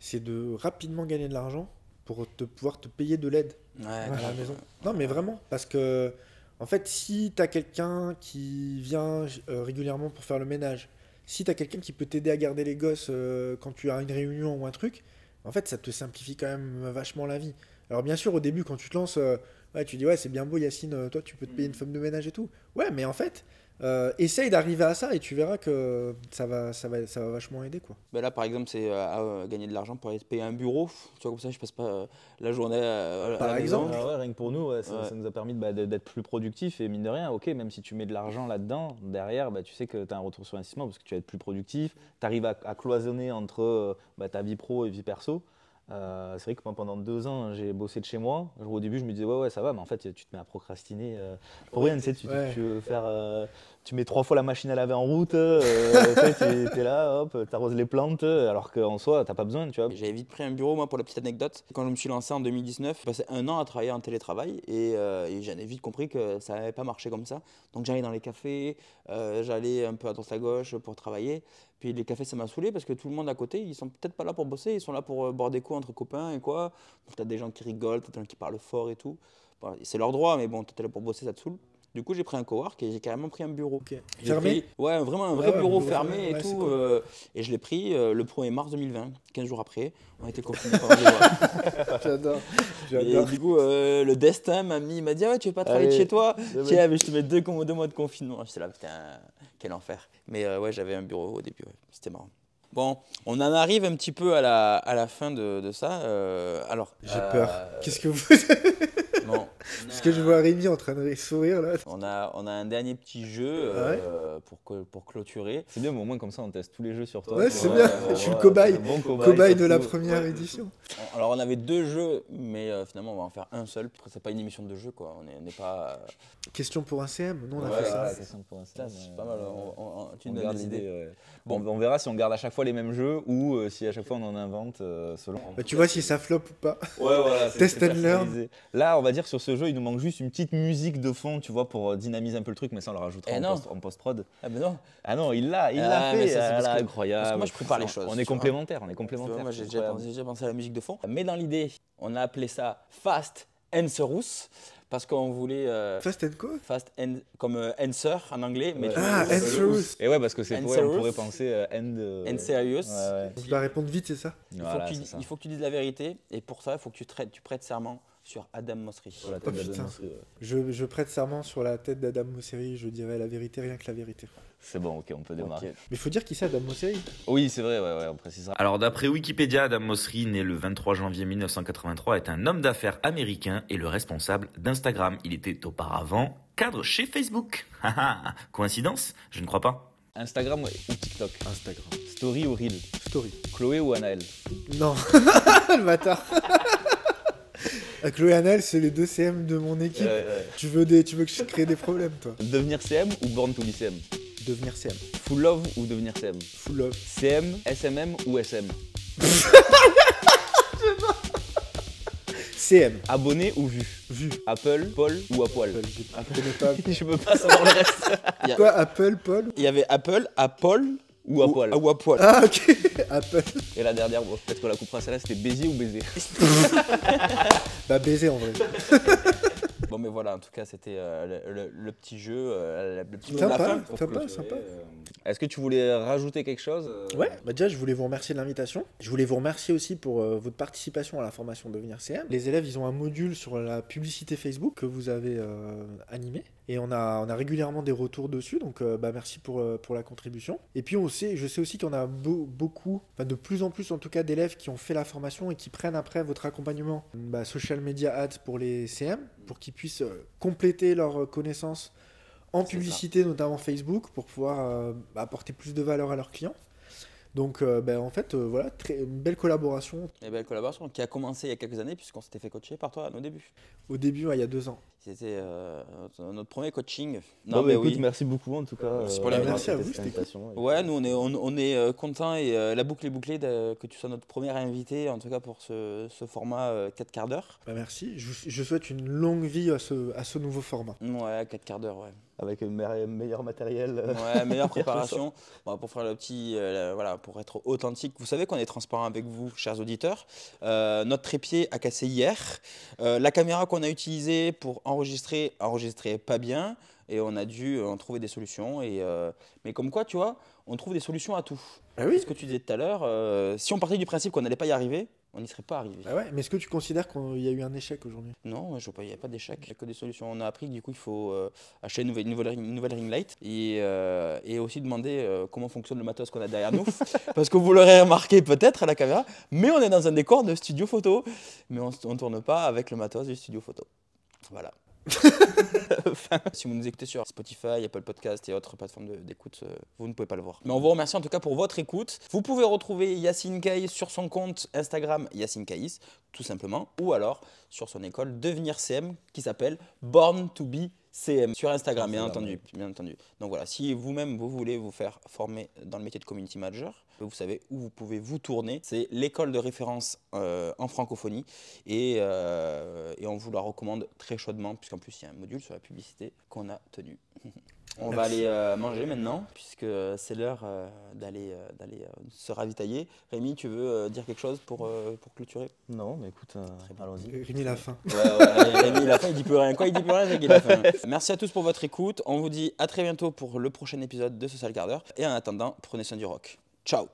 c'est de rapidement gagner de l'argent pour te, pouvoir te payer de l'aide Ouais, à la maison. Non, mais vraiment, parce que, en fait, si tu as quelqu'un qui vient euh, régulièrement pour faire le ménage, si tu as quelqu'un qui peut t'aider à garder les gosses euh, quand tu as une réunion ou un truc, en fait, ça te simplifie quand même vachement la vie. Alors, bien sûr, au début, quand tu te lances, euh, ouais, tu dis, ouais, c'est bien beau, Yacine, euh, toi, tu peux te payer une femme de ménage et tout. Ouais, mais en fait, euh, essaye d'arriver à ça et tu verras que ça va, ça va, ça va vachement aider, quoi. Ben là, par exemple, c'est euh, à, euh, gagner de l'argent pour aller te payer un bureau. Tu vois, comme ça, je passe pas euh, la journée euh, à Par la maison. exemple. Ah ouais, rien que pour nous, ouais, ça, Ouais. ça nous a permis bah, d'être plus productifs et mine de rien, ok, même si tu mets de l'argent là-dedans, derrière, bah, tu sais que tu as un retour sur investissement parce que tu vas être plus productif, tu arrives à, à cloisonner entre bah, ta vie pro et vie perso. Euh, c'est vrai que moi, pendant deux ans, j'ai bossé de chez moi. Au début, je me disais, ouais, ouais, ça va, mais en fait, tu te mets à procrastiner euh, pour rien. Tu, sais, tu, Ouais. tu veux faire, euh, tu mets trois fois la machine à laver en route, euh, tu es, là, hop, t'arroses les plantes, alors qu'en soi, t'as pas besoin, tu vois. J'avais vite pris un bureau, moi, pour la petite anecdote. Quand je me suis lancé en 2019, j'ai passé un an à travailler en télétravail et, euh, vite compris que ça n'avait pas marché comme ça. Donc j'allais dans les cafés, euh, j'allais un peu à droite à gauche pour travailler. Puis les cafés, ça m'a saoulé parce que tout le monde à côté, ils sont peut-être pas là pour bosser, ils sont là pour euh, boire des coups entre copains et quoi. Donc t'as des gens qui rigolent, t'as des gens qui parlent fort et tout. C'est leur droit, mais bon, t'es là pour bosser, ça te saoule. Du coup, j'ai pris un cowork et j'ai carrément pris un bureau. Fermé pris- Ouais, vraiment un vrai Ouais, bureau fermé et tout. cool. euh, et je l'ai pris euh, le 1er mars 2020, 15 jours après. On a été confinés mois. J'adore. Et du coup, euh, le destin m'a mis, il m'a dit ah ouais, tu veux pas travailler de chez toi? Tiens, mais je te mets deux, mois de confinement. J'étais là, putain, quel enfer. Mais ouais, j'avais un bureau au début, c'était marrant. Bon, on en arrive un petit peu à la, à la fin de, de ça. alors, J'ai peur. Qu'est-ce que vous. [LAUGHS] bon, [LAUGHS] Parce que je vois Rémi en train de sourire là. on a, on a un dernier petit jeu euh, pour, que- pour clôturer. C'est bien, mais au moins comme ça, on teste tous les jeux sur toi. Ouais, c'est bien. euh, Je suis le cobaye. un bon cobaye, Cobaye de la première Ouais. édition. Alors, on avait deux jeux, mais euh, finalement, on va en faire un seul. Après, c'est pas une émission de jeu, quoi. On n'est pas. euh, Question pour un CM. Nous, on a fait ça. simple pour l'instant, Putain, c'est pas mal. on- on- on- tu nous des idées. Bon. On verra si on garde à chaque fois les mêmes jeux ou euh, si à chaque fois on en invente euh, selon. Bah, tu vois si ça flop ou pas. Ouais, voilà. Test and learn. Là, on va dire sur ce jeu, il nous manque juste une petite musique de fond, tu vois, pour euh, dynamiser un peu le truc, mais ça on le rajoutera Eh en post- en post-prod. Ah, ben non. Ah non, il l'a, il Ah, l'a mais fait. ça, ah là, que- incroyable. parce que moi, je prépare les choses, On tu est vois. complémentaires, on est Tu complémentaires. moi, j'ai déjà, pensé- j'ai déjà pensé à la musique de fond. Mais dans l'idée, on a appelé ça Fast Answerous parce qu'on voulait. euh, Fast and Co Fast and, comme euh, answer en anglais, mais Ouais. tu Ah, Answerous. Et ouais, parce que c'est And pour on pourrait penser euh, end. euh, And serious. Ouais, ouais. Doit répondre vite, c'est ça? Il, faut Voilà, que tu, c'est ça. il faut que tu dises la vérité et pour ça, il faut que tu, traites- tu prêtes serment sur Adam Mosseri. Sur la Oh, tête d'Adam putain. Mosseri, ouais. je, je prête serment sur la tête d'Adam Mosseri. Je dirais la vérité, rien que la vérité. C'est bon, ok, on peut démarrer. Ok. Mais faut dire qui c'est Adam Mosseri Oui, c'est vrai, ouais, ouais, on précisera. Alors d'après Wikipédia, Adam Mosseri, né le 23 janvier 1983, est un homme d'affaires américain et le responsable d'Instagram. Il était auparavant cadre chez Facebook. Haha, Coïncidence? Je ne crois pas. Instagram ouais, ou TikTok? Instagram. Story ou Reel? Story. Chloé ou Anaël? Non. [LAUGHS] le bâtard. [LAUGHS] Chloé Annel, c'est les deux CM de mon équipe. Tu, veux des, tu veux que je crée des problèmes, toi Devenir CM ou Born to be CM Devenir CM. Full love ou devenir CM Full love. CM, SMM ou SM [LAUGHS] CM. Abonné ou vu Vu. Apple, Paul ou à poil Apple, je [LAUGHS] pas. Je peux pas savoir le reste. Quoi, Apple, Paul Il y avait Apple, Apple Ou à poil. Ou à poil. Ah, ok. [LAUGHS] Apple. Et la dernière, bon, peut-être qu'on la coupera celle-là, c'était baiser ou baiser? [LAUGHS] Bah, baiser en vrai. [LAUGHS] Bon, mais voilà, en tout cas, c'était euh, le, le- le petit jeu, euh, le petit mot de la Sympa, fin. Sympa, clôturer, sympa. euh, Est-ce que tu voulais rajouter quelque chose euh, Ouais, bah déjà je voulais vous remercier de l'invitation. Je voulais vous remercier aussi pour euh, votre participation à la formation Devenir CM. Les élèves, ils ont un module sur la publicité Facebook que vous avez euh, animé. Et on a, on a régulièrement des retours dessus, donc euh, bah, merci pour, euh, pour la contribution. Et puis on sait, je sais aussi qu'on a beau- beaucoup, enfin de plus en plus en tout cas d'élèves qui ont fait la formation et qui prennent après votre accompagnement bah, social media ads pour les CM, pour qu'ils puissent euh, compléter leurs connaissances en ça. publicité, notamment Facebook, pour pouvoir euh, apporter plus de valeur à leurs clients. Donc, euh, ben, en fait, euh, voilà, très, une belle collaboration. Et belle collaboration qui a commencé il y a quelques années, puisqu'on s'était fait coacher par toi à nos débuts. Au début, ouais, il y a deux ans. C'était euh, notre premier coaching. Non, Non, mais écoute, oui. merci beaucoup en tout cas. Merci euh, pour l'invitation. accepté Merci à vous, cette c'était invitation. Ouais, nous on est, on, on est euh, content et euh, la boucle est bouclée de- que tu sois notre première invité, en tout cas pour ce, ce format euh, 4 quarts d'heure. Ben, merci. Je, je souhaite une longue vie à ce, à ce nouveau format. Ouais, 4 quarts d'heure, ouais. Avec un me- meilleur matériel. euh, Ouais, meilleure [LAUGHS] préparation. Bon, pour faire le petit, euh, voilà, pour être authentique. Vous savez qu'on est transparent avec vous, chers auditeurs. Euh, notre trépied a cassé hier. Euh, la caméra qu'on a utilisée pour enregistrer, enregistrait pas bien. Et on a dû euh, en trouver des solutions. Et, euh, mais comme quoi, tu vois, on trouve des solutions à tout. Ah oui Ce que tu disais tout à l'heure, euh, si on partait du principe qu'on n'allait pas y arriver, on n'y serait pas arrivé. Ah ouais, mais est-ce que tu considères qu'il y a eu un échec aujourd'hui? Non, je vois pas, il n'y a pas d'échec, il n'y a que des solutions. On a appris que du coup, il faut euh, acheter une nouvelle, une nouvelle, ring- une nouvelle ring light et, euh, et aussi demander euh, comment fonctionne le matos qu'on a derrière nous. [LAUGHS] Parce que vous l'aurez remarqué peut-être à la caméra, mais on est dans un décor de studio photo. Mais on ne tourne pas avec le matos du studio photo. Voilà. [LAUGHS] si vous nous écoutez sur Spotify, Apple Podcast et autres plateformes d'écoute, euh, vous ne pouvez pas le voir. Mais on vous remercie en tout cas pour votre écoute. Vous pouvez retrouver Yacine Kaïs sur son compte Instagram Yacine Kaïs, tout simplement, ou alors sur son école Devenir CM qui s'appelle Born to be CM sur Instagram, bien entendu, bien entendu. Donc voilà, si vous-même vous voulez vous faire former dans le métier de community manager, vous savez où vous pouvez vous tourner. C'est l'école de référence euh, en francophonie et, euh, et on vous la recommande très chaudement puisqu'en plus il y a un module sur la publicité qu'on a tenu. [LAUGHS] On va aller euh, manger maintenant puisque c'est l'heure euh, d'aller euh, d'aller euh, se ravitailler. Rémi, tu veux euh, dire quelque chose pour, euh, pour clôturer? Non, mais écoute, euh, allons-y. Rémi la fin. Ouais, ouais, Rémi, il a faim, il dit plus rien. Quoi, il dit plus rien, c'est qu'il a faim. Merci à tous pour votre écoute. On vous dit à très bientôt pour le prochain épisode de ce sale quart d'heure. Et en attendant, prenez soin du rock. Ciao